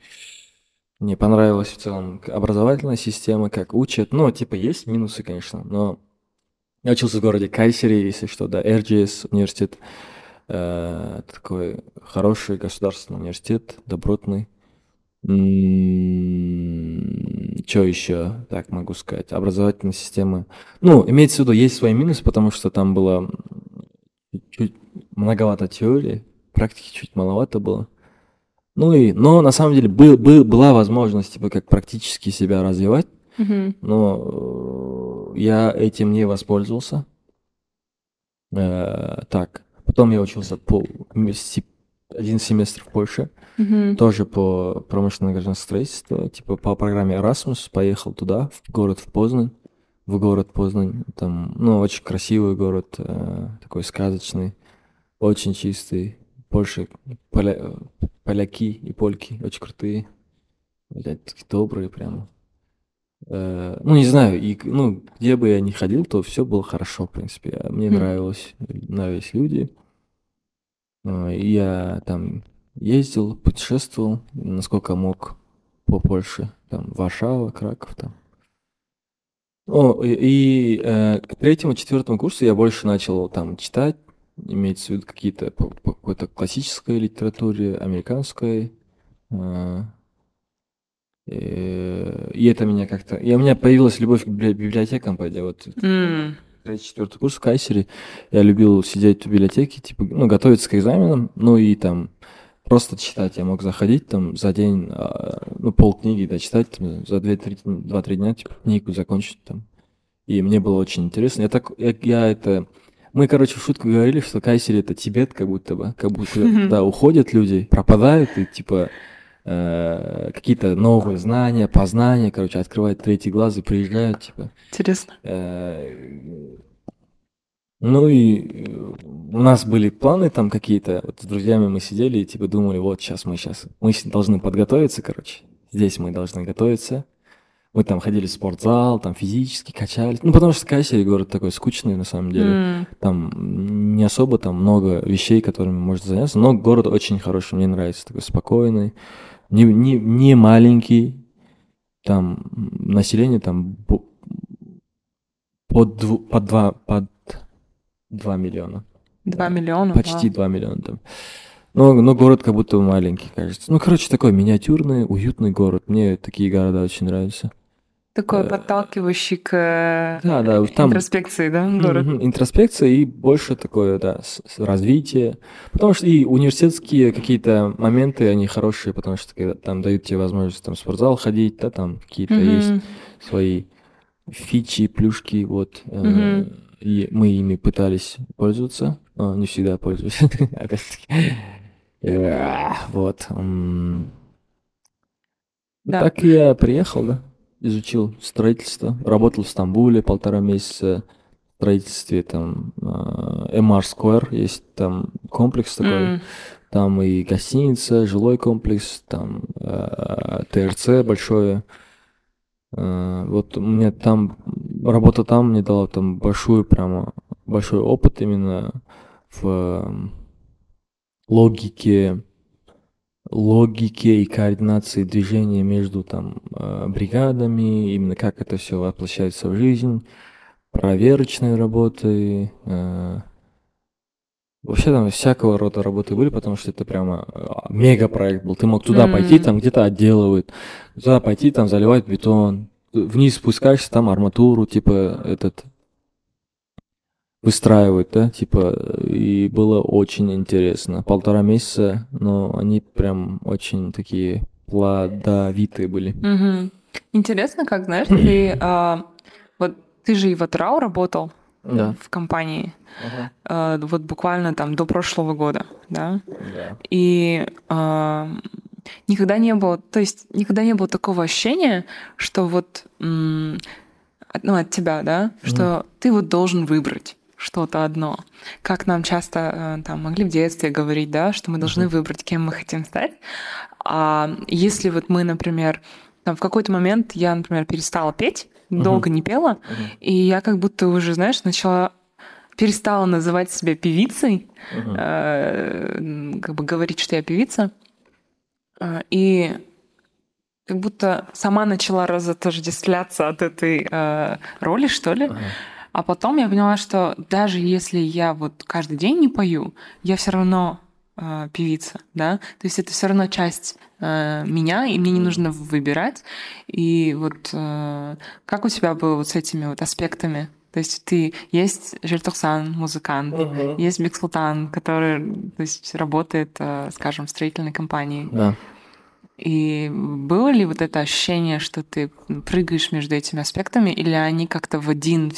мне понравилась в целом образовательная система, как учат. Ну, типа, есть минусы, конечно, но я учился в городе Кайсери, если что, да, RGS университет. Э, Такой хороший государственный университет, добротный. Что еще, так могу сказать, образовательная система. Ну, имеется в виду, есть свои минусы, потому что там было чуть многовато теории, практики чуть маловато было. Ну и, но на самом деле был, был, была возможность, типа, как практически себя развивать, Мгм. но э, я этим не воспользовался. Э, так, потом я учился по си- один семестр в Польше, Мгм. тоже по промышленное гражданское строительство, типа по программе Erasmus, поехал туда, в город в Познань, в город Познань, там, ну, очень красивый город, э, такой сказочный, очень чистый, Польша, поля- поляки и польки очень крутые, блядь, такие добрые прямо. Э, ну, не знаю, и, ну, где бы я ни ходил, то все было хорошо, в принципе. А Мне Хм. нравилось, нравились люди. И я там ездил, путешествовал, насколько мог по Польше. Там Варшава, Краков там. О, и, и, э, к третьему, четвертому курсу я больше начал там читать, имеется в виду какие-то по, по какой-то классической литературе, американской. а, э, И это меня как-то... И у меня появилась любовь к библи- библиотекам, пойдя вот третий, четвертый курс в Кайсере, я любил сидеть в библиотеке, типа, ну, готовиться к экзаменам, ну и там просто читать. Я мог заходить там за день, а, ну, полкниги дочитать, там, за 2-3 дня, типа, книгу закончить там. И мне было очень интересно. Я так, я, я это... Мы, короче, в шутку говорили, что Кайсери это Тибет, как будто бы, как будто туда уходят люди, пропадают, и типа э, какие-то новые знания, познания, короче, открывают третий глаз и приезжают, типа. Интересно. Э, ну и э, у нас были планы там какие-то, вот с друзьями мы сидели и типа думали, вот сейчас мы сейчас, мы должны подготовиться, короче, здесь мы должны готовиться. Мы там ходили в спортзал, там физически качались. Ну, потому что Кайсери город такой скучный, на самом деле. М, Там не особо там много вещей, которыми можно заняться, но город очень хороший, мне нравится, такой спокойный, не, не, не маленький, там население там под, дву- под, два, под 2 миллиона. Два миллиона. Почти вау. 2 миллиона там. Но, но город как будто маленький, кажется. Ну, короче, такой миниатюрный, уютный город. Мне такие города очень нравятся. Такой подталкивающий к э, Да, да, там интроспекции, да, город? Мгм, интроспекция и больше такое, да, с- с- развитие. Потому что и университетские какие-то моменты, они хорошие, потому что когда там дают тебе возможность там в спортзал ходить, да, там какие-то есть Мгм. свои фичи, плюшки, вот. э, Мгм. И мы ими пытались пользоваться, но не всегда пользуюсь, опять-таки. Э, Вот. Ну. Так я приехал, да, изучил строительство, работал в Стамбуле полтора месяца в строительстве, там э, MR Square, есть там комплекс такой, М, там и гостиница, жилой комплекс, там э, ТРЦ большое. Э, Вот меня там, работа там мне дала там большую прямо, большой опыт именно в эм, логике, логике и координации движения между там э, бригадами, именно как это все воплощается в жизнь, проверочные работы, э, Вообще там всякого рода работы были, потому что это прямо э, мега-проект был. Ты мог туда М. пойти, там где-то отделывают, туда пойти, там заливать бетон, вниз спускаешься, там арматуру, типа, этот, выстраивают, да, типа, и было очень интересно. Полтора месяца, но они прям очень такие плодовитые были. мгм. Интересно, как, знаешь, ты... а, Вот ты же и в Атрау работал Да. в компании. а, Вот буквально там до прошлого года, да? Да. И а, никогда не было, то есть никогда не было такого ощущения, что вот ну, от тебя, да, что ты вот должен выбрать что-то одно. Как нам часто э, там могли в детстве говорить, да, что мы должны Мгм. выбрать, кем мы хотим стать. А если вот мы, например, там в какой-то момент я, например, перестала петь, Мгм. долго не пела, и я как будто уже, знаешь, начала перестала называть себя певицей, Мгм. э, как бы говорить, что я певица. Э, И как будто сама начала разотождествляться от этой э, роли, что ли. Ага. А потом я поняла, что даже если я вот каждый день не пою, я все равно э, певица, да. То есть это все равно часть э, меня, и мне не нужно выбирать. И вот э, как у тебя было вот с этими вот аспектами? То есть ты есть Жертухсан, музыкант, Мгм. есть Бексултан, который то есть, работает, э, скажем, в строительной компании. Да. И было ли вот это ощущение, что ты прыгаешь между этими аспектами, или они как-то в один,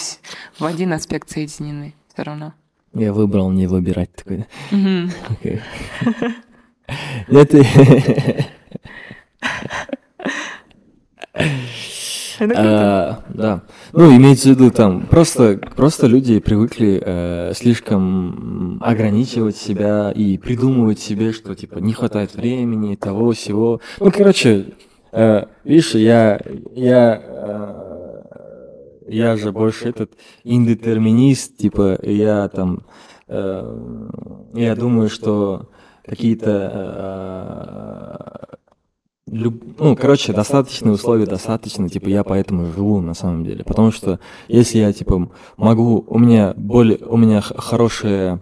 в один аспект соединены все равно? Я выбрал не выбирать такой. да. Это. А, да. Ну, имеется в виду там, просто, просто люди привыкли э, слишком ограничивать себя и придумывать себе, что типа не хватает времени, того, всего. Ну, короче, э, видишь, я, я, э, я же больше этот индетерминист, типа, я там, э, я думаю, что какие-то э, люб- ну, короче, достаточные условия, достаточно, типа, я поэтому живу на самом деле. Потому что если я, типа, могу, у меня более, у меня хорошее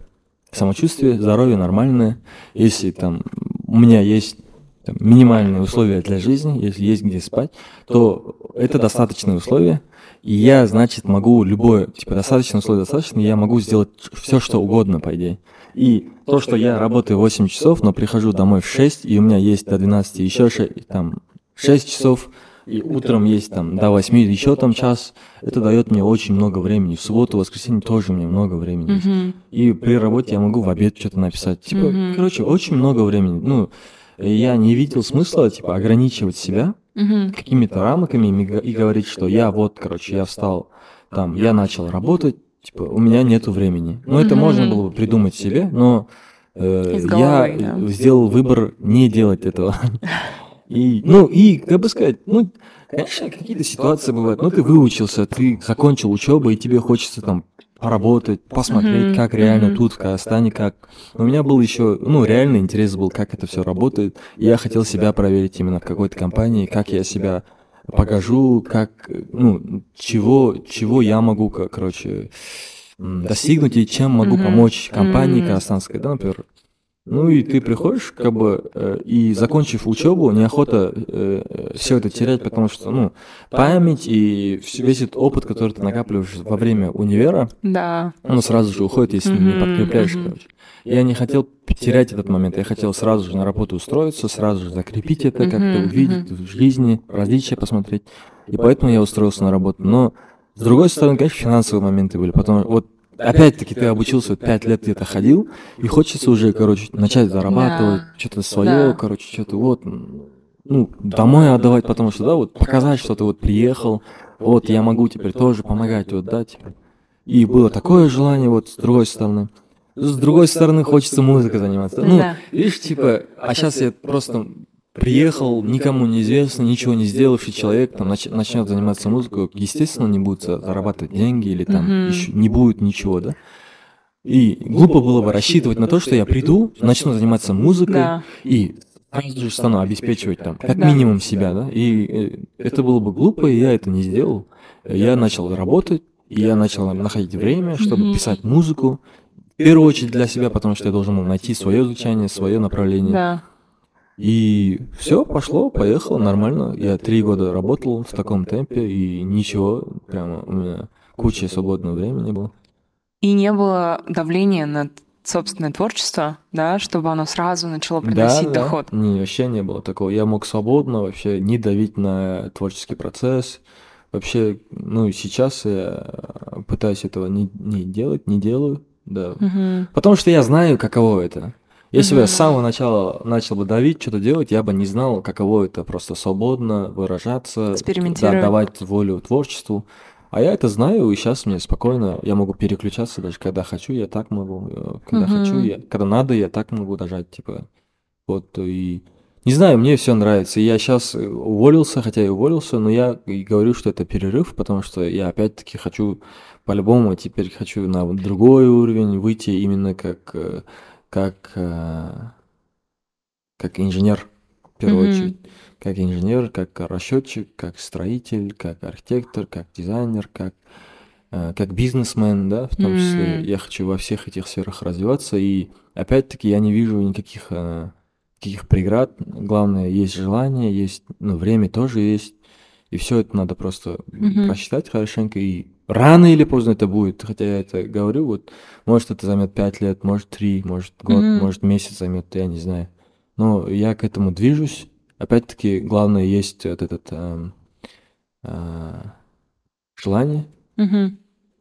самочувствие, здоровье нормальное, если там у меня есть там, минимальные условия для жизни, если есть где спать, то это достаточные условия, и я, значит, могу любое, типа, достаточно условий достаточно, я могу сделать все, что угодно, по идее. И то, что я работаю 8 часов, но прихожу домой в 6, и у меня есть до 12 еще 6, там, 6 часов, и утром есть там до 8 еще там час, это дает мне очень много времени. В субботу, воскресенье тоже мне много времени. есть. Мгм. И при работе я могу в обед что-то написать. Типа, Мгм. короче, очень много времени. Ну, я не видел смысла, типа, ограничивать себя Мгм. какими-то рамками и говорить, что я вот, короче, я встал, там, я начал работать, типа, у меня нету времени. Ну, это можно было бы придумать себе, но э, я да. сделал выбор не делать этого. И, ну, и, как бы сказать, ну, конечно, какие-то ситуации бывают. Ну, ты выучился, ты закончил учебу, и тебе хочется там поработать, посмотреть, Мгм, как реально мгм. тут, в Казахстане, как. У меня был еще, ну, реальный интерес был, как это все работает. И я хотел себя проверить именно в какой-то компании, как я себя покажу, как, ну, чего, чего я могу, ко- короче, достигнуть и чем могу Мгм. помочь компании М. казахстанской, да, например. Ну и ты приходишь, как бы, э, и закончив учебу, неохота все это терять, потому что, ну, память и весь этот опыт, который ты накапливаешь во время универа, Да. он сразу же уходит, если не Мгм, подкрепляешь, мгм. короче. Я не хотел терять этот момент, я хотел сразу же на работу устроиться, сразу же закрепить это, как-то Мгм, увидеть в жизни, различия посмотреть. И поэтому я устроился на работу. Но, с другой стороны, конечно, финансовые моменты были. Потом, вот, опять-таки, ты обучился, вот пять лет где-то ходил, и хочется уже, короче, начать зарабатывать, Да. что-то свое, Да. короче, что-то вот, ну, домой отдавать, потому что, да, вот, показать, что ты вот приехал, вот, я могу теперь тоже помогать, вот, да, типа. И было такое желание, вот, с другой стороны. С другой стороны, хочется музыкой заниматься. Ну, Да. видишь, типа, а сейчас я просто приехал, никому неизвестно, ничего не сделавший человек, там, нач- начнет заниматься музыкой, естественно, не будет за- зарабатывать деньги или там Мгм. еще не будет ничего, да? И глупо было бы рассчитывать на то, что я приду, начну заниматься музыкой Да. и сразу же стану обеспечивать там как Да. минимум себя, да? И э, это было бы глупо, и я это не сделал. Я начал работать, и я начал находить время, чтобы Мгм. писать музыку. В первую очередь для себя, потому что я должен был найти свое звучание, свое направление. Да. И все, пошло, поехало, нормально. Я три года работал в таком темпе, и ничего, прямо у меня куча свободного времени было. И не было давления на собственное творчество, да, чтобы оно сразу начало приносить да, доход. Не, вообще не было такого. Я мог свободно вообще не давить на творческий процесс. Вообще, ну и сейчас я пытаюсь этого не, не делать, не делаю, да. Мгм. Потому что я знаю, каково это. Если бы я с самого начала начал бы давить, что-то делать, я бы не знал, каково это просто свободно выражаться, да, давать волю творчеству. А я это знаю, и сейчас мне спокойно, я могу переключаться даже когда хочу, я так могу, э, когда Мгм. хочу, я, когда надо, я так могу дожать, типа, вот, и не знаю, мне все нравится. Я сейчас уволился, хотя и уволился, но я говорю, что это перерыв, потому что я опять-таки хочу, по-любому, теперь хочу на другой уровень выйти именно как, э, как, э, как инженер, в первую Мгм. очередь. Как инженер, как расчетчик, как строитель, как архитектор, как дизайнер, как, э, как бизнесмен, да, в том числе. М. Я хочу во всех этих сферах развиваться, и опять-таки я не вижу никаких э, никаких преград. Главное, есть желание, есть, ну, время тоже есть. И все это надо просто Мгм. просчитать хорошенько. И рано или поздно это будет. Хотя я это говорю, вот, может, это займет 5 лет, может, 3, может, год, Мгм. может, месяц займет, я не знаю. Но я к этому движусь. Опять-таки, главное, есть вот этот эм, а, желание Мгм.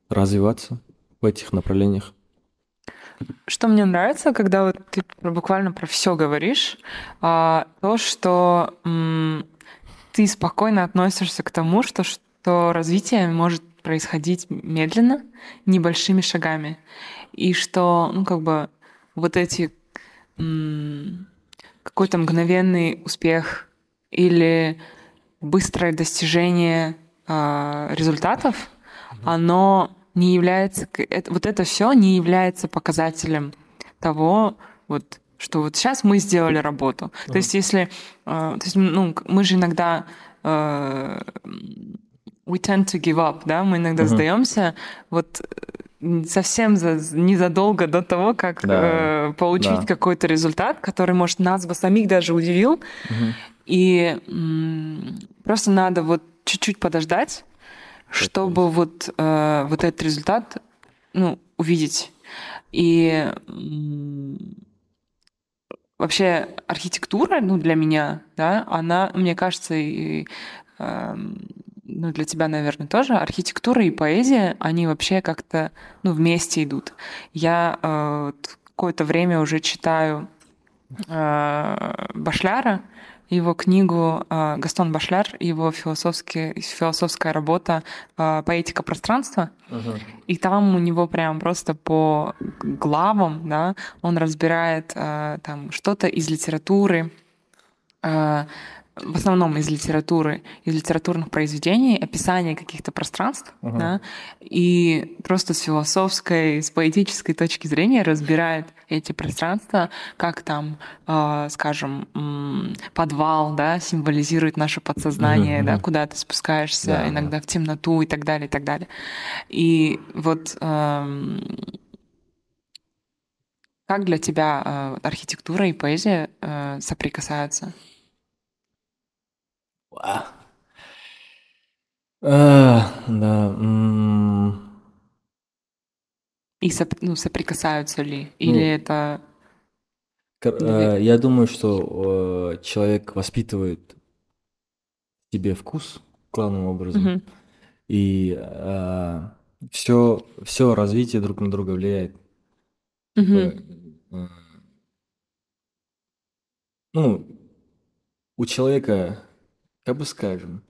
развиваться в этих направлениях. Что мне нравится, когда вот ты буквально про все говоришь, а, то, что м, ты спокойно относишься к тому, что, что развитие может происходить медленно, небольшими шагами. И что, ну, как бы, вот эти какой-то мгновенный успех или быстрое достижение а, результатов, оно не является, это- вот это все не является показателем того, вот, что вот сейчас мы сделали работу. То есть если, э, то есть, ну, мы же иногда э, we tend to give up, да, мы иногда Мгм. сдаемся, вот э, совсем за, незадолго до того, как Да, э, получить да. какой-то результат, который, может, нас бы самих даже удивил, Мгм. и м, просто надо вот чуть-чуть подождать, чтобы вот, э, вот этот результат ну, увидеть. И м, вообще архитектура, ну, для меня, да, она, мне кажется, и эм, ну, для тебя, наверное, тоже, архитектура и поэзия, они вообще как-то, ну, вместе идут. Я э, какое-то время уже читаю э, Башляра, его книгу э, Гастон Башляр, его философский, философская работа э, «Поэтика пространства». Ага. И там у него прям просто по главам, да, он разбирает э, там что-то из литературы, э, в основном из литературы, из литературных произведений, описание каких-то пространств, Ага. да, и просто с философской, с поэтической точки зрения разбирает эти пространства, как там, э, скажем, подвал, да, символизирует наше подсознание, Мгм, да, куда ты спускаешься Да, да. иногда в темноту и так далее, и так далее. И вот эм, как для тебя э, архитектура и поэзия э, соприкасаются? Вау. А, да. м, И соп- ну, соприкасаются ли? Или Ну, это... кор- Две- э, Я думаю, что э, человек воспитывает в себе вкус главным образом. Мгм. И все, все развитие друг на друга влияет. Э, ну, у человека, как бы скажем,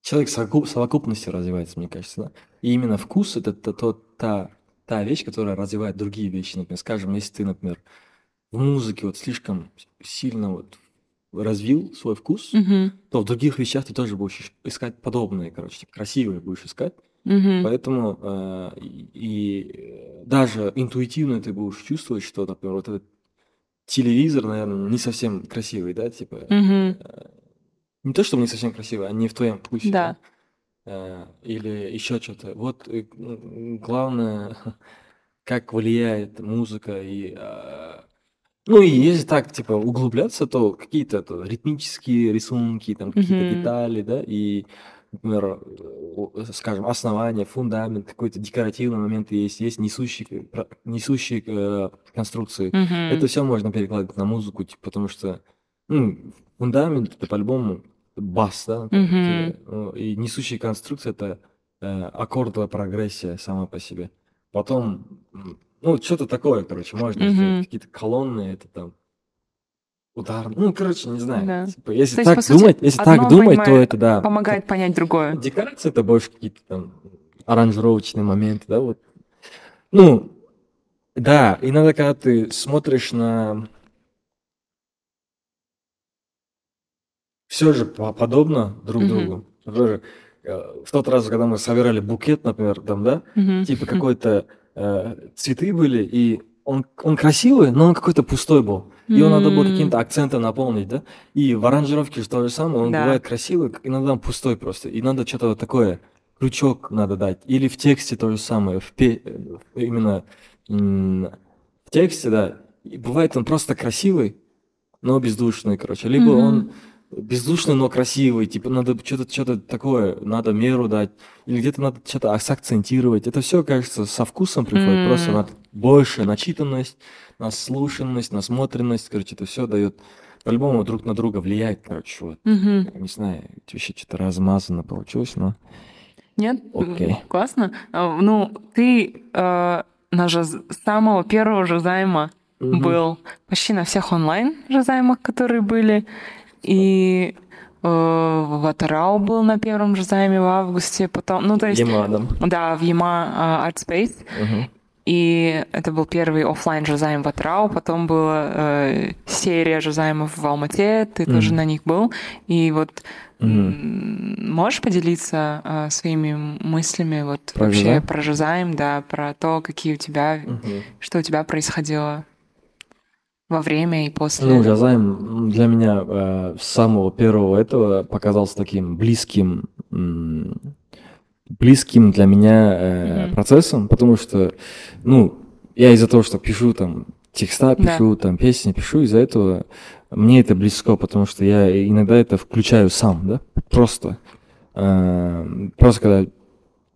человек совокуп- совокупности развивается, мне кажется, да? И именно вкус это та, то- та, та вещь, которая развивает другие вещи. Например, скажем, если ты, например, в музыке вот слишком сильно вот развил свой вкус, Мгм. то в других вещах ты тоже будешь искать подобные, короче, типа, красивые будешь искать. Мгм. Поэтому э, и, даже интуитивно ты будешь чувствовать, что, например, вот этот телевизор, наверное, не совсем красивый, да, типа, Мгм. Не то, чтобы не совсем красивый, а не в твоем вкусе, Да. да, Э, или еще что-то. Вот э, главное, как влияет музыка и э, ну и если так, типа, углубляться, то какие-то то ритмические рисунки, там какие-то Мгм. детали, да, и, например, скажем, основание, фундамент, какой-то декоративный момент есть, есть несущие, несущие э, конструкции. Это Мгм. все можно перекладывать на музыку, типа, потому что, ну, фундамент это по-любому бас, да, ну, и несущие конструкции это э, аккордовая прогрессия сама по себе. Потом, ну, что-то такое, короче, можно сделать. Мгм. Какие-то колонны, это там удар. Ну, короче, не знаю. Да. Типа, если То есть, так сути, думать, если так думать, то это да. Помогает понять другое. Декорации это больше какие-то там аранжировочные моменты, да, вот. Ну, да, иногда, когда ты смотришь на все же по- подобно друг Мгм. другу. Тоже, э, в тот раз, когда мы собирали букет, например, там, да, Мгм. типа какой-то э, цветы были, и он, он красивый, но он какой-то пустой был. Его надо было каким-то акцентом наполнить, да? И в аранжировке же то же самое, он Да. бывает красивый, иногда он пустой просто. И надо что-то вот такое, крючок надо дать. Или в тексте то же самое, в пе- э, именно в тексте, да. И бывает он просто красивый, но бездушный, короче. Либо Мгм. он бездушный, но красивый. Типа надо что-то что такое, надо меру дать. Или где-то надо что-то акцентировать. Это все, кажется, со вкусом приходит. М. Просто надо больше начитанность, наслушанность, насмотренность. Короче, это все дает по-любому друг на друга влияет, короче, вот. Мгм. Не знаю, вообще что-то размазано получилось, но... Нет? Окей. Классно. А, Ну, ты э, на с самого первого же займа Мгм. был почти на всех онлайн займах, которые были. И э, в Атарау был на первом же займе в августе, потом, ну то есть, Ямадом. да, в Яма э, Art Space. И это был первый оффлайн жазайм в Атырау, потом была э, серия жазаймов в Алмате, ты тоже Мгм. на них был. И вот м, можешь поделиться э, своими мыслями вот Про вообще жазайм? про жазайм, да, про то, какие у тебя, Мгм. что у тебя происходило во время и после. Ну, Жазайм для меня э, с самого первого этого показался таким близким, близким для меня э, Мгм. процессом, потому что, ну, я из-за того, что пишу там текста, Да. пишу там песни, пишу, из-за этого мне это близко, потому что я иногда это включаю сам, да, просто. Э, просто когда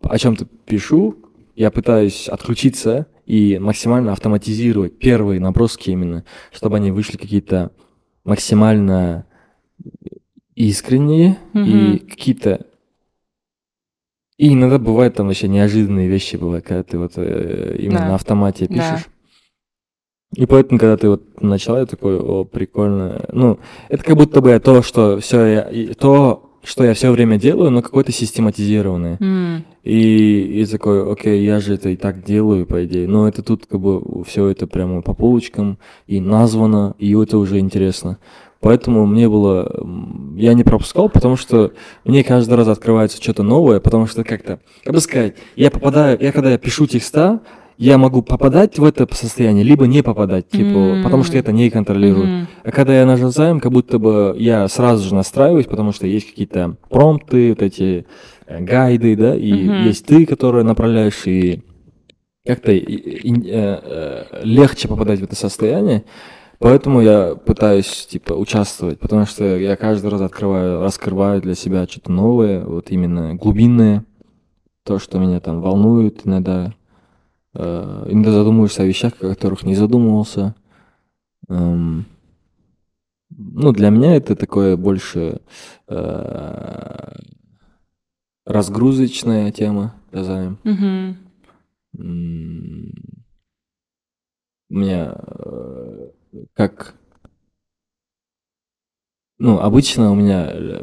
о чем-то пишу, я пытаюсь отключиться и максимально автоматизировать первые наброски именно, чтобы они вышли какие-то максимально искренние и Мгм. какие-то... И иногда бывают там вообще неожиданные вещи бывают, когда ты вот э, именно Да. на автомате Да. пишешь. И поэтому, когда ты вот начала, я такой, о, прикольно. Ну, это как будто бы то, что все я, то, что я все время делаю, но какое-то систематизированное. М, И, и такой, окей, я же это и так делаю, по идее. Но это тут как бы все это прямо по полочкам и названо, и это уже интересно. Поэтому мне было... Я не пропускал, потому что мне каждый раз открывается что-то новое, потому что как-то, как бы сказать, я попадаю, я когда я пишу текста, я могу попадать в это состояние, либо не попадать, типа, М. потому что я это не контролирую. мгм. А когда я нажимаю, как будто бы я сразу же настраиваюсь, потому что есть какие-то промпты, вот эти э, гайды, да, и Мгм. есть ты, который направляешь, и как-то э, э, легче попадать в это состояние. Поэтому я пытаюсь, типа, участвовать, потому что я каждый раз открываю, раскрываю для себя что-то новое, вот именно глубинное, то, что меня там волнует иногда. Э, Иногда задумываешься о вещах, о которых не задумывался. Эм, Ну, для меня это такое больше э, разгрузочная тема, назовем. М, У меня э, как... Ну, обычно у меня э,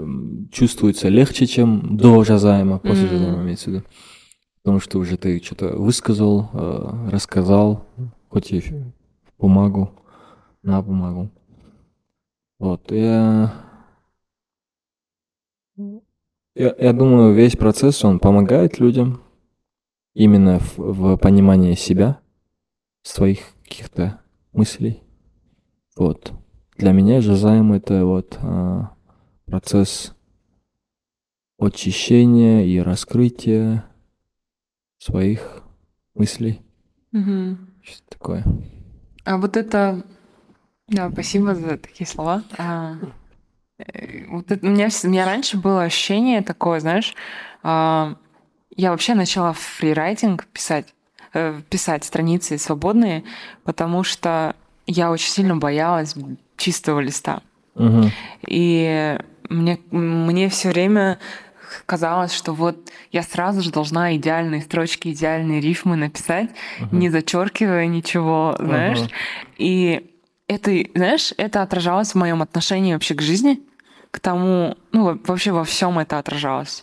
чувствуется легче, чем до жазайма, после М. жазайма имеется в виду. Потому что уже ты что-то высказал, э, рассказал, хоть и в бумагу, на бумагу. Вот, я... Я, я думаю, весь процесс, он помогает людям именно в, в понимании себя, своих каких-то мыслей. Вот. Для меня жазаем это вот а, процесс очищения и раскрытия своих мыслей. Мгм. Что такое? А вот это... Да, спасибо за такие слова. А, э, вот это, у, меня, у меня раньше было ощущение такое, знаешь, а, я вообще начала фрирайтинг писать, э, писать страницы свободные, потому что я очень сильно боялась чистого листа. Мгм. И мне, мне все время казалось, что вот я сразу же должна идеальные строчки, идеальные рифмы написать, Мгм. не зачеркивая ничего, знаешь. Ага. И это, знаешь, это отражалось в моем отношении вообще к жизни, к тому, ну, во- вообще во всем это отражалось.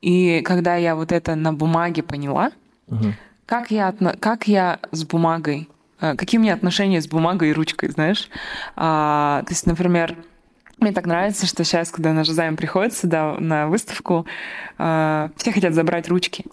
И когда я вот это на бумаге поняла, Мгм. как я, как я с бумагой, э, какие у меня отношения с бумагой и ручкой, знаешь? А, то есть, например, мне так нравится, что сейчас, когда на Жазайм приходит сюда на выставку, э, все хотят забрать ручки.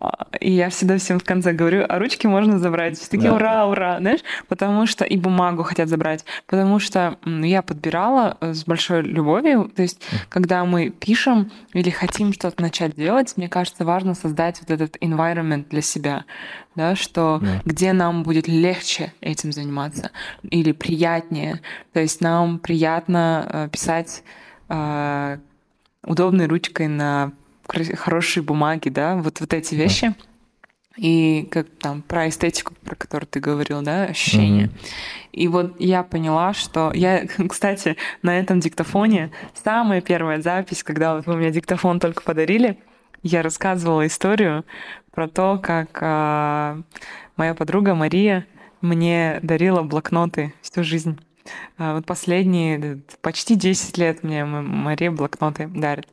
А, И я всегда всем в конце говорю, а ручки можно забрать. Все такие, Да. ура, ура, знаешь? Потому что и бумагу хотят забрать. Потому что я подбирала э, с большой любовью. То есть, когда мы пишем или хотим что-то начать делать, мне кажется, важно создать вот этот environment для себя, да, что Да. где нам будет легче этим заниматься или приятнее. То есть нам приятно э, писать э, удобной ручкой на хорошей бумаге, да, вот, вот эти вещи. И как там про эстетику, про которую ты говорил, да, ощущения. Мгм. И вот я поняла, что я, кстати, на этом диктофоне самая первая запись, когда вот вы мне диктофон только подарили, я рассказывала историю про то, как а, моя подруга Мария мне дарила блокноты всю жизнь. А, Вот последние э, почти 10 лет мне Мария блокноты дарит.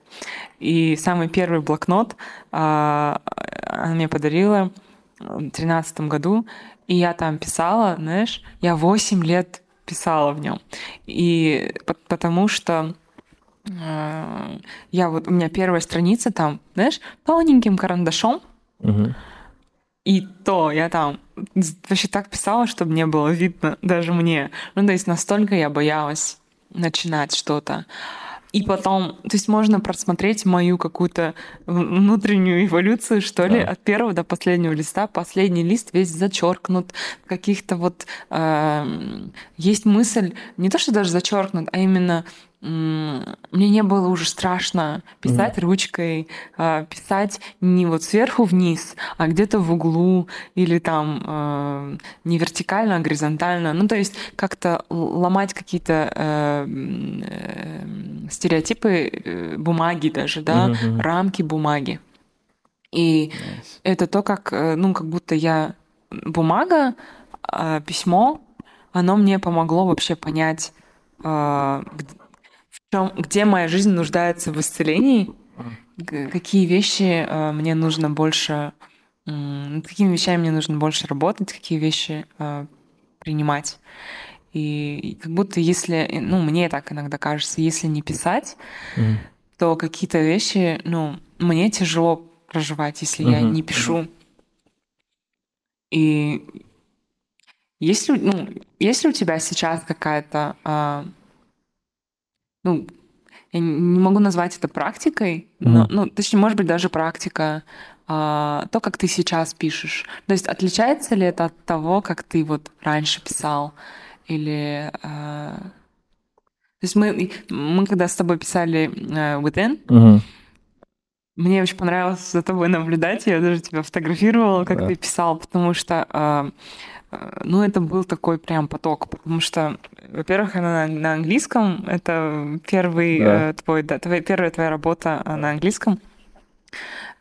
И самый первый блокнот а, она мне подарила в тринадцатом году, и я там писала, знаешь, я 8 лет писала в нем. И по- потому что э, я вот, у меня первая страница там, знаешь, тоненьким карандашом, Мгм. И то я там вообще так писала, чтобы не было видно даже мне. Ну, то есть настолько я боялась начинать что-то. И потом, то есть можно просмотреть мою какую-то внутреннюю эволюцию, что ли, Да. от первого до последнего листа. Последний лист весь зачеркнут, каких-то вот эм, есть мысль, не то что даже зачеркнут, а именно мне не было уже страшно писать ручкой, а, писать не вот сверху вниз, а где-то в углу или там э, не вертикально, а горизонтально. Ну, то есть как-то ломать какие-то э, э, стереотипы э, бумаги даже, да, мгм. рамки бумаги. И Nice. это то, как, ну, как будто я бумага, э, письмо, оно мне помогло вообще понять, чем, где моя жизнь нуждается в исцелении, какие вещи э, мне нужно больше, э, над какими вещами мне нужно больше работать, какие вещи э, принимать. И, и как будто если, ну, мне так иногда кажется, если не писать, mm. то какие-то вещи, ну, мне тяжело проживать, если mm-hmm. я не пишу. И есть ли, ну, есть ли у тебя сейчас какая-то, а, ну, я не могу назвать это практикой, mm-hmm. но, ну, точнее, может быть, даже практика, а, то, как ты сейчас пишешь. То есть отличается ли это от того, как ты вот раньше писал? Или... А... То есть мы, мы когда с тобой писали uh, Within, mm-hmm. мне очень понравилось за тобой наблюдать, я даже тебя фотографировала, как да. ты писал, потому что... Uh, ну, это был такой прям поток, потому что, во-первых, она на, на английском, это первый да. э, твой, да, твоя, первая твоя работа на английском.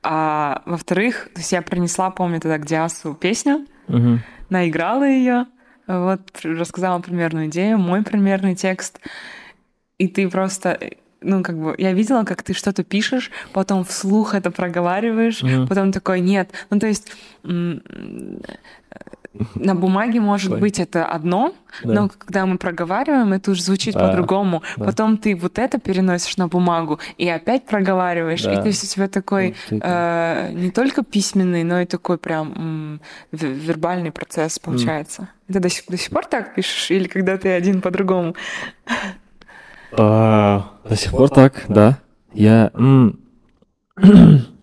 А во-вторых, то есть я принесла, помню, тогда к Диасу песню, угу. наиграла ее, вот рассказала примерную идею, мой примерный текст, и ты просто ну, как бы, я видела, как ты что-то пишешь, потом вслух это проговариваешь, mm потом такой, нет. Ну, то есть на бумаге может Ой. быть это одно, да. но когда мы проговариваем, это уже звучит а, по-другому. Да. Потом ты вот это переносишь на бумагу и опять проговариваешь, да. и то есть у тебя такой э, не только письменный, но и такой прям вербальный процесс получается. Mm. Ты до сих, до сих пор так пишешь или когда ты один по-другому? А, до сих пор так, да. Я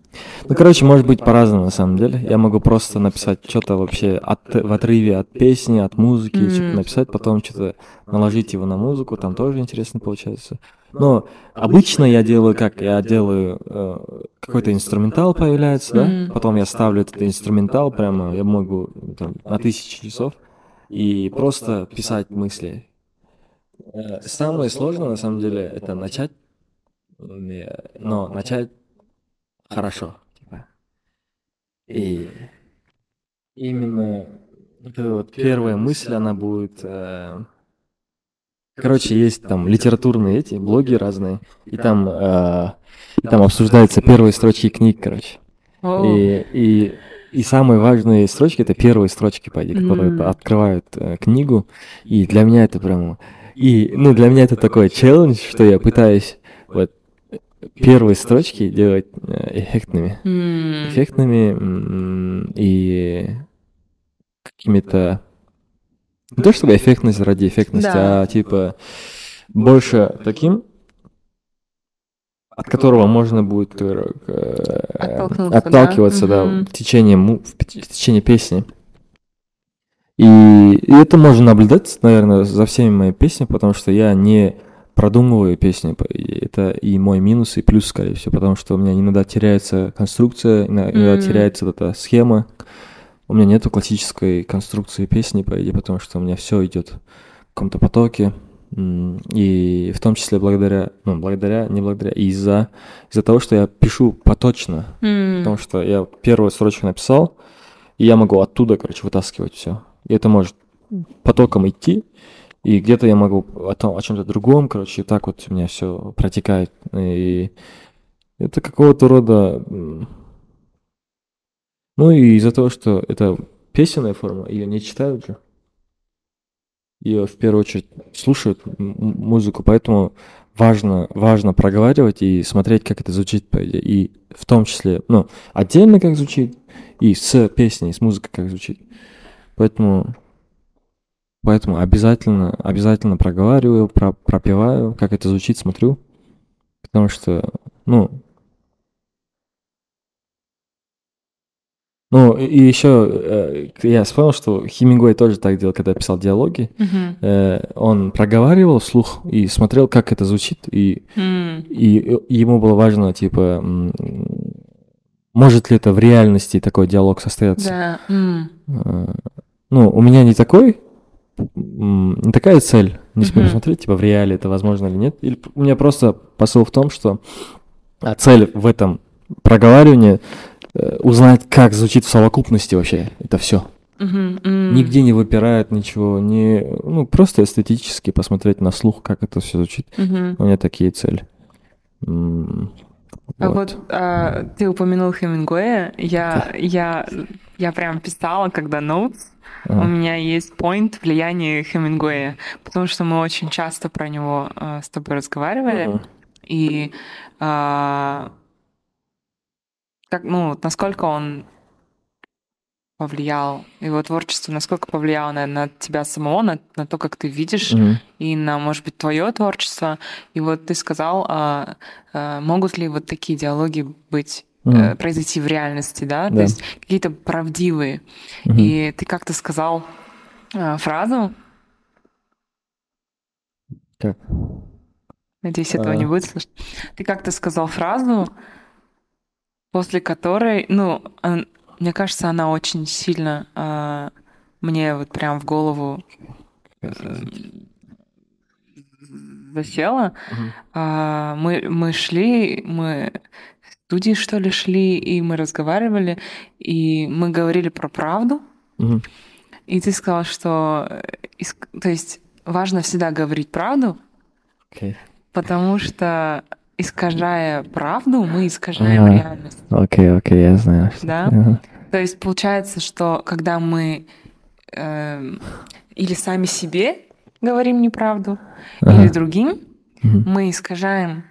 ну, короче, может быть по-разному на самом деле. Я могу просто написать что-то вообще от, в отрыве от песни, от музыки, mm-hmm. что-то написать, потом что-то наложить его на музыку, там тоже интересно получается. Но обычно я делаю как? Я делаю э, какой-то инструментал появляется, да, mm-hmm. потом я ставлю этот инструментал прямо, я могу там, на тысячи часов и просто писать мысли. Э, самое сложное на самом деле это начать, но начать хорошо. Типа. И именно эта вот первая мысль, она будет... Э, короче, есть там литературные эти, блоги разные, и там, э, и там обсуждаются первые строчки книг, короче. И, и, и самые важные строчки это первые строчки, по идее, которые mm. открывают э, книгу. И для меня это прям... И, ну, для меня это такой челлендж, что я пытаюсь вот первые строчки делать э, эффектными. Mm. Эффектными и какими-то... Не то чтобы эффектность ради эффектности, да. а типа больше таким, от которого можно будет э, отталкиваться, да, да mm-hmm. в, течение, в течение песни. И, и это можно наблюдать, наверное, за всеми моими песнями, потому что я не продумываю песни. Это и мой минус, и плюс, скорее всего, потому что у меня иногда теряется конструкция, иногда mm-hmm. теряется эта схема. У меня нету классической конструкции песни, по идее, потому что у меня все идет в каком-то потоке. И в том числе благодаря, ну, благодаря, не благодаря, из-за из-за того, что я пишу поточно. Mm. Потому что я первую строчку написал, и я могу оттуда, короче, вытаскивать все. И это может потоком идти, и где-то я могу о, том, о чем-то другом, короче, так вот у меня все протекает. И это какого-то рода... Ну и из-за того, что это песенная форма, ее не читают же. Ее в первую очередь слушают музыку, поэтому важно, важно проговаривать и смотреть, как это звучит, и в том числе, ну, отдельно как звучит, и с песней, с музыкой как звучит. Поэтому Поэтому обязательно, обязательно проговариваю, про, пропиваю, как это звучит, смотрю. Потому что, ну, Ну, и еще э, я вспомнил, что Хемингуэй тоже так делал, когда писал диалоги. Uh-huh. Э, он проговаривал вслух и смотрел, как это звучит, и, mm. и, ему было важно, типа, может ли это в реальности такой диалог состояться. Да. Mm. Э, ну, у меня не такой не такая цель, не uh-huh. смотреть, типа в реале это возможно или нет. Или у меня просто посыл в том, что а цель в этом проговаривании э, узнать, как звучит в совокупности вообще это все. Мгм, м. Нигде не выпирает ничего, не, ну, просто эстетически посмотреть на слух, как это все звучит. Мгм. У меня такие цели. М, А вот а, ты упомянул Хемингуэя. Я, я, я прям писала, когда notes. У Ага. меня есть point влияния Хемингуэя, потому что мы очень часто про него а, с тобой разговаривали. Мгм. И а, как, ну, вот насколько он повлиял, его творчество, насколько повлияло на, на тебя самого, на, на то, как ты видишь, Мгм. и на, может быть, твое творчество. И вот ты сказал, а, а, могут ли вот такие диалоги быть э, Мгм. произойти в реальности, да, то Да. есть какие-то правдивые. Мгм. И ты как-то сказал а, фразу, Как? надеюсь, этого не А. будет слышно. Ты как-то сказал фразу, после которой, ну, мне кажется, она очень сильно а, мне вот прям в голову э, засела. Мгм. А, мы, мы шли, мы в студии, что ли, шли, и мы разговаривали, и мы говорили про правду, Мгм. и ты сказал, что, э, то есть, важно всегда говорить правду, Окей. потому что, искажая правду, мы искажаем Ага. реальность. Окей, окей, я знаю. Да? ага. То есть получается, что когда мы эм, или сами себе говорим неправду, или Ага. другим, Мгм. мы искажаем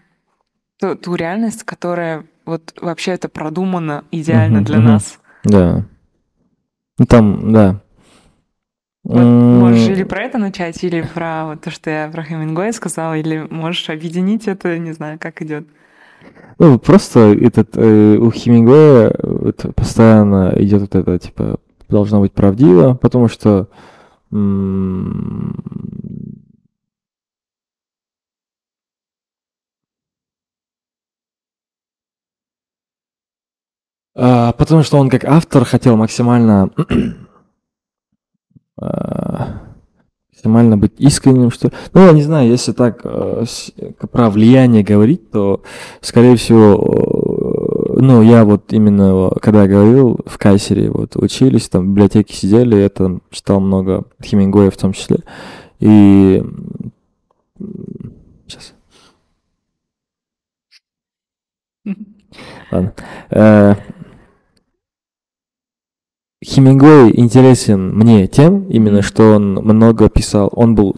ту, ту реальность, которая вот вообще это продумана идеально Мгм, для мгм. нас. Да. Ну там, да. Вот можешь или про это начать, или про вот то, что я про Хемингуэя сказала, или можешь объединить это, не знаю, как идет. Ну, просто этот э, у Хемингуэя вот постоянно идет вот это, типа, должно быть правдиво, потому что м, а, потому что он как автор хотел максимально максимально быть искренним, что... Ну, я не знаю, если так э, про влияние говорить, то, скорее всего, э, ну, я вот именно, когда говорил в Кайсере, вот, учились, там, в библиотеке сидели, я там читал много Хемингуэя в том числе, и... Сейчас. Ладно. Э, Хемингуэй интересен мне тем, именно что он много писал, он был,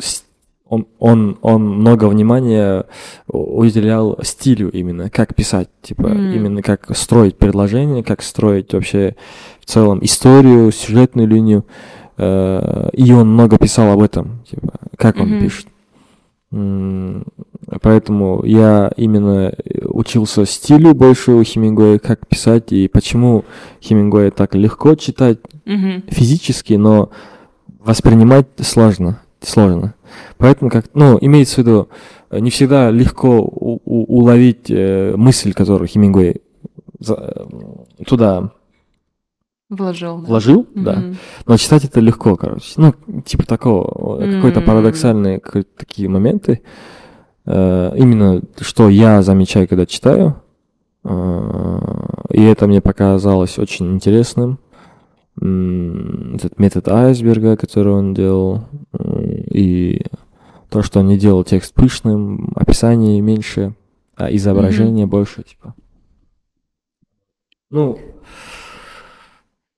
он, он, он много внимания уделял стилю именно, как писать, типа, М. именно как строить предложение, как строить вообще в целом историю, сюжетную линию, Э, и он много писал об этом, типа, как он Мгм. пишет. Поэтому я именно э, учился стилю больше у Хемингуэя, как писать, и почему Хемингуэя так легко читать Мгм. физически, но воспринимать сложно. сложно. Поэтому, как, ну, имеется в виду, э, не всегда легко у- у- уловить э, мысль, которую Хемингуэй за- э, туда Вложил. да. вложил, да. Мгм. Но читать это легко, короче. Ну, типа такого, э, какой-то парадоксальные какие-то такие моменты. Э, Именно что я замечаю, когда читаю. Э, И это мне показалось очень интересным. Этот метод айсберга, который он делал. м, И то, что он не делал текст пышным, описание меньше, а изображение больше, типа. Ну,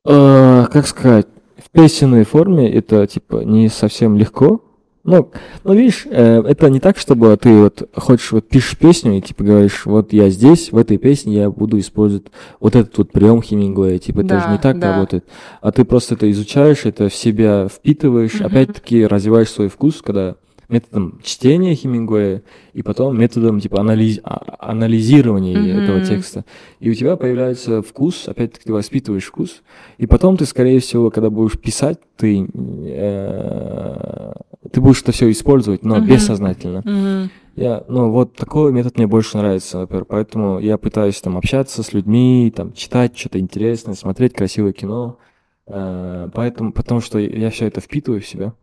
э, как сказать, в песенной форме это типа не совсем легко. Ну, ну видишь, э, это не так, чтобы ты вот хочешь, вот пишешь песню и типа говоришь, вот я здесь, в этой песне я буду использовать вот этот вот прием Хемингуэя, типа это же Да, не так да. работает. А ты просто это изучаешь, это в себя впитываешь, Мгм. опять-таки развиваешь свой вкус, когда методом чтения Хемингуэя и потом методом типа анализ, а- анализирования Мгм. этого текста. И у тебя появляется вкус, опять-таки ты воспитываешь вкус, и потом ты, скорее всего, когда будешь писать, ты, э, ты будешь это все использовать, но Мгм. бессознательно. Мгм. Я, ну, вот такой метод мне больше нравится, например, поэтому я пытаюсь там общаться с людьми, там, читать что-то интересное, смотреть красивое кино, э, поэтому, потому что я все это впитываю в себя,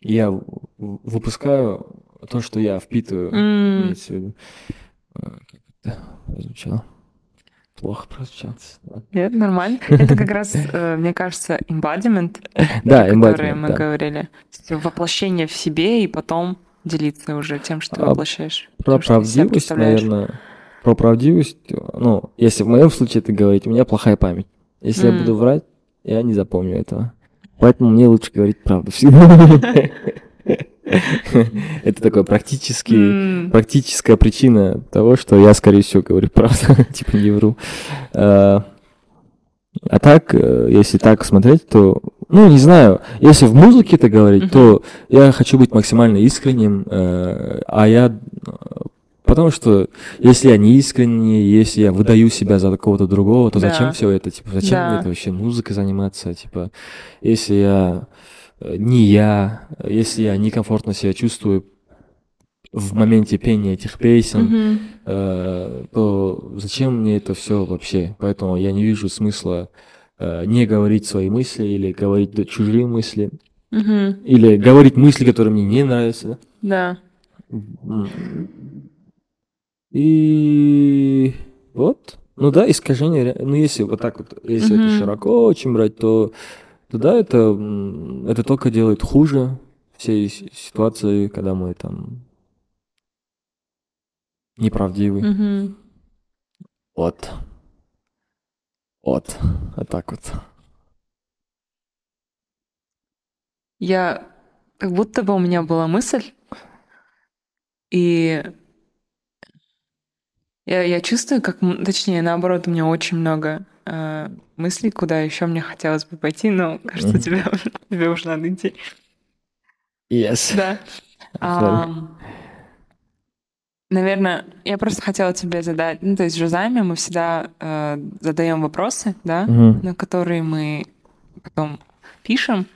и я выпускаю то, что я впитываю, М. имеется в виду. Э, Как это прозвучало? Плохо прозвучало. Нет, нормально. Это как раз, э, мне кажется, embodiment, Да, про который embodiment, мы да. говорили. Воплощение в себе и потом делиться уже тем, что ты А воплощаешь. Про ты из себя правдивость, наверное, про правдивость, ну, если в моем случае это говорить, у меня плохая память. Если я М. буду врать, я не запомню этого. Поэтому мне лучше говорить правду всегда. Это такой практический, М, практическая причина того, что я, скорее всего, говорю правду, типа не вру. А а так, э, если так смотреть, то, ну, не знаю, если в музыке это говорить, то я хочу быть максимально искренним, э, а я... э, Потому что если я не искренний, если я выдаю себя за какого-то другого, то Да. зачем все это? Типа, зачем Да. мне это вообще музыкой заниматься? Типа, если я э, не я, если я некомфортно себя чувствую в моменте пения этих песен, мгм. э, то зачем мне это все вообще? Поэтому я не вижу смысла э, не говорить свои мысли или говорить чужие мысли, Мгм. или говорить мысли, которые мне не нравятся. Да. И вот, ну да, искажение, ну если вот так вот, если это Мгм. широко очень брать, то, то да, это, это только делает хуже всей ситуации, когда мы там неправдивы. Мгм. Вот. Вот. Вот так вот. Я как будто бы у меня была мысль, и я, я чувствую, как, точнее, наоборот, у меня очень много э, мыслей, куда еще мне хотелось бы пойти, но кажется, Мгм. тебе, тебе уже надо идти. Yes. Да. Абсолютно. Наверное, я просто хотела тебе задать, ну, то есть в Жозайме мы всегда э, задаем вопросы, да, Мгм. на которые мы потом пишем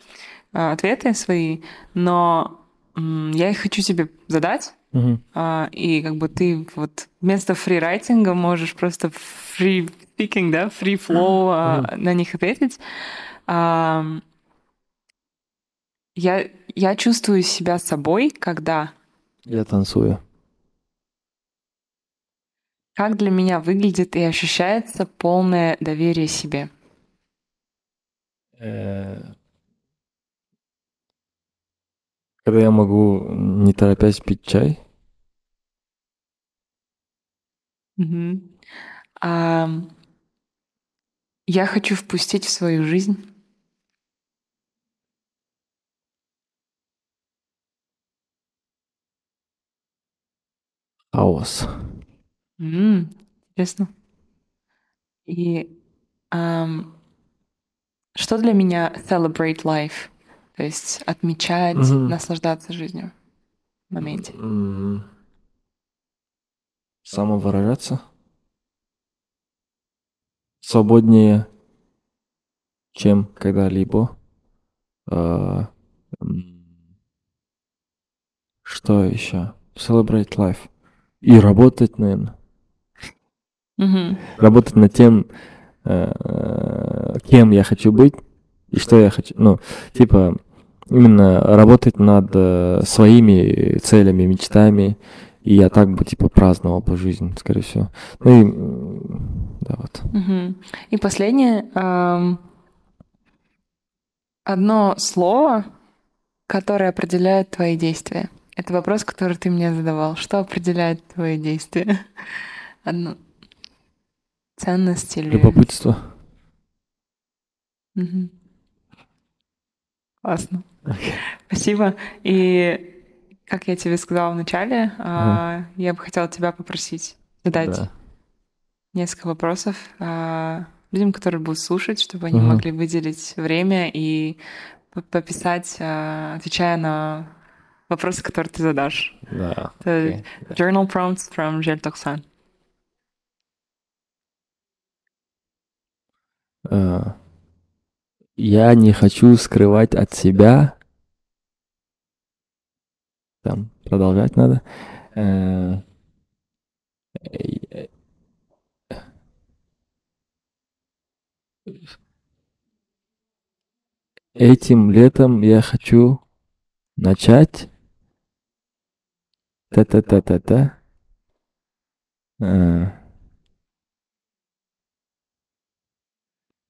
э, ответы свои, но м, я их хочу тебе задать, Мгм. а, и как бы ты вот вместо фрирайтинга можешь просто free speaking, да, free flow а, на них ответить. Я, я чувствую себя собой, когда Я танцую. как для меня выглядит и ощущается полное доверие себе. Э, Когда я могу, не торопясь, пить чай. Мгм. Ам, я хочу впустить в свою жизнь Хаос. М, Интересно. И ам, что для меня celebrate life? То есть отмечать, Мгм. наслаждаться жизнью в моменте. М, Самовыражаться. Свободнее, чем когда-либо. А, Что еще? Celebrate life. И работать, наверное. Мгм. Работать над тем, э, кем я хочу быть и что я хочу. Ну, типа, именно работать над э, своими целями, мечтами. И я так бы, типа, праздновал бы жизнь, скорее всего. Ну и, да, вот. Мгм. И последнее. ам, одно слово, которое определяет твои действия. Это вопрос, который ты мне задавал. Что определяет твои действия? Одно. Ценность или... Любопытство. Мгм. Классно. Спасибо. И как я тебе сказала в начале, а, я бы хотела тебя попросить задать Да. Несколько вопросов а, людям, которые будут слушать, чтобы они Мгм. могли выделить время и пописать, а, отвечая на вопросы, которые ты задашь. Да. Это окей. Journal prompts from Желтоксан. А, Я не хочу скрывать от себя. Там продолжать надо. Э, Этим летом я хочу начать та-та-та-та-та. Э,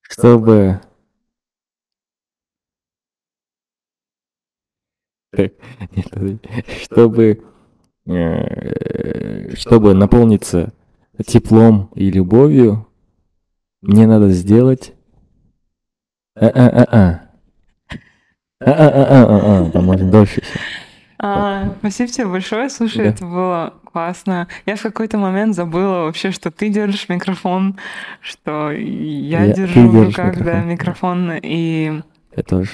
чтобы... Чтобы... э, Чтобы наполниться теплом и любовью, мне надо сделать... А-а-а-а. А-а-а-а-а. Там можно дольше еще. А, спасибо тебе большое. Слушай, Да. это было классно. Я в какой-то момент забыла вообще, что ты держишь микрофон, что я, Я- держу в руках да, микрофон. И Я тоже.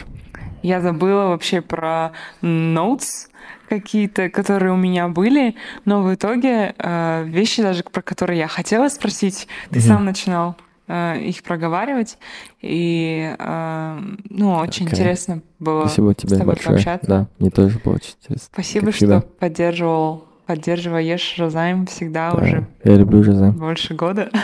я забыла вообще про notes какие-то, которые у меня были, но в итоге э, вещи даже, про которые я хотела спросить, ты Мгм. сам начинал их проговаривать, и э, ну очень Окей. интересно было Спасибо с тебе тобой большое. пообщаться. Да, мне тоже было очень интересно. Спасибо, Как что всегда. поддерживал, поддерживаешь Розайм всегда Да, уже Я люблю Жазем. больше года.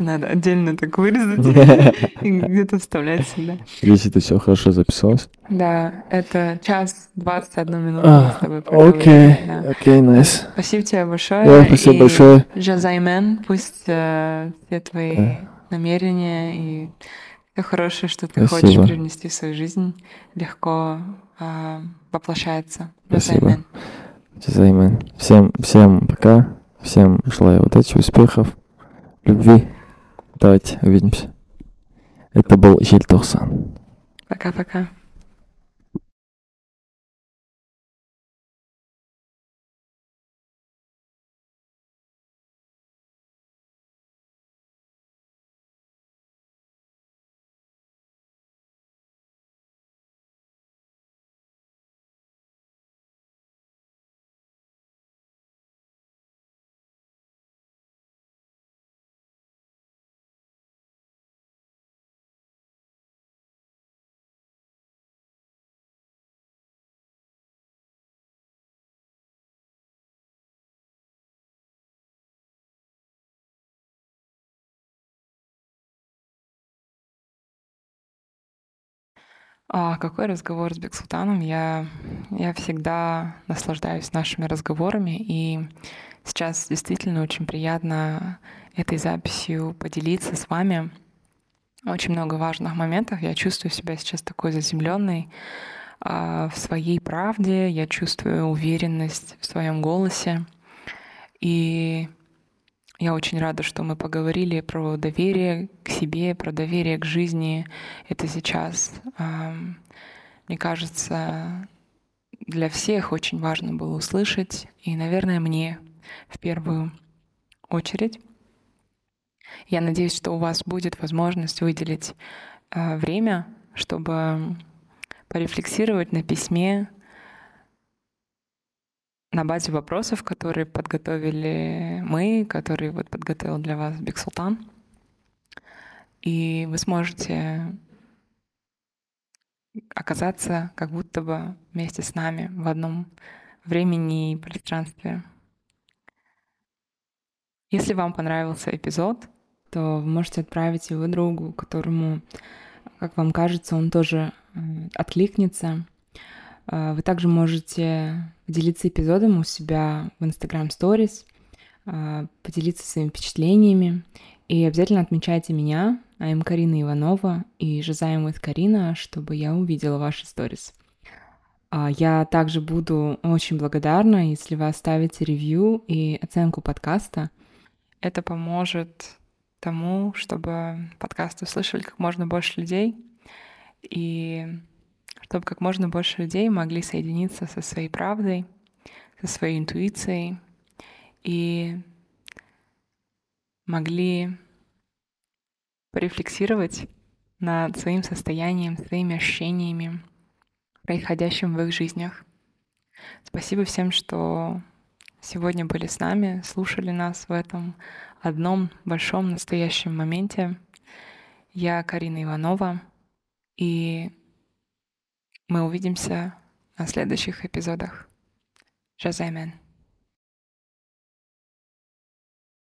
Надо отдельно так вырезать и где-то вставлять всегда. Если это все хорошо записалось. Да, это час 21 минуту мы А, с тобой Окей, окей, найс. Спасибо тебе большое. Спасибо большое. Жазаймен, пусть э, все твои намерения и все хорошее, что ты хочешь привнести в свою жизнь, легко э, воплощается. Спасибо. Жазаймен. Всем, всем пока. Всем желаю удачи, успехов, любви. Давайте увидимся. Это был Желтосан. Пока-пока. А, какой разговор с Бексултаном? Я, я всегда наслаждаюсь нашими разговорами, и сейчас действительно очень приятно этой записью поделиться с вами. Очень много важных моментов. Я чувствую себя сейчас такой заземленной а, в своей правде. Я чувствую уверенность в своем голосе. И я очень рада, что мы поговорили про доверие к себе, про доверие к жизни. Это сейчас, мне кажется, для всех очень важно было услышать, и, наверное, мне в первую очередь. Я надеюсь, что у вас будет возможность выделить а, время, чтобы порефлексировать на письме, на базе вопросов, которые подготовили мы, которые вот подготовил для вас Бексултан. И вы сможете оказаться как будто бы вместе с нами в одном времени и пространстве. Если вам понравился эпизод, то вы можете отправить его другу, которому, как вам кажется, он тоже э, откликнется. Э, Вы также можете поделиться эпизодом у себя в Instagram Stories, э, поделиться своими впечатлениями. И обязательно отмечайте меня, I'm Карина Иванова и Жазаем with Карина, чтобы я увидела ваши сторис. А, Я также буду очень благодарна, если вы оставите ревью и оценку подкаста. Это поможет тому, чтобы подкасты услышали как можно больше людей, и чтобы как можно больше людей могли соединиться со своей правдой, со своей интуицией и могли порефлексировать над своим состоянием, своими ощущениями, происходящим в их жизнях. Спасибо всем, что сегодня были с нами, слушали нас в этом одном большом настоящем моменте. Я Карина Иванова, и мы увидимся на следующих эпизодах. Жазаймен.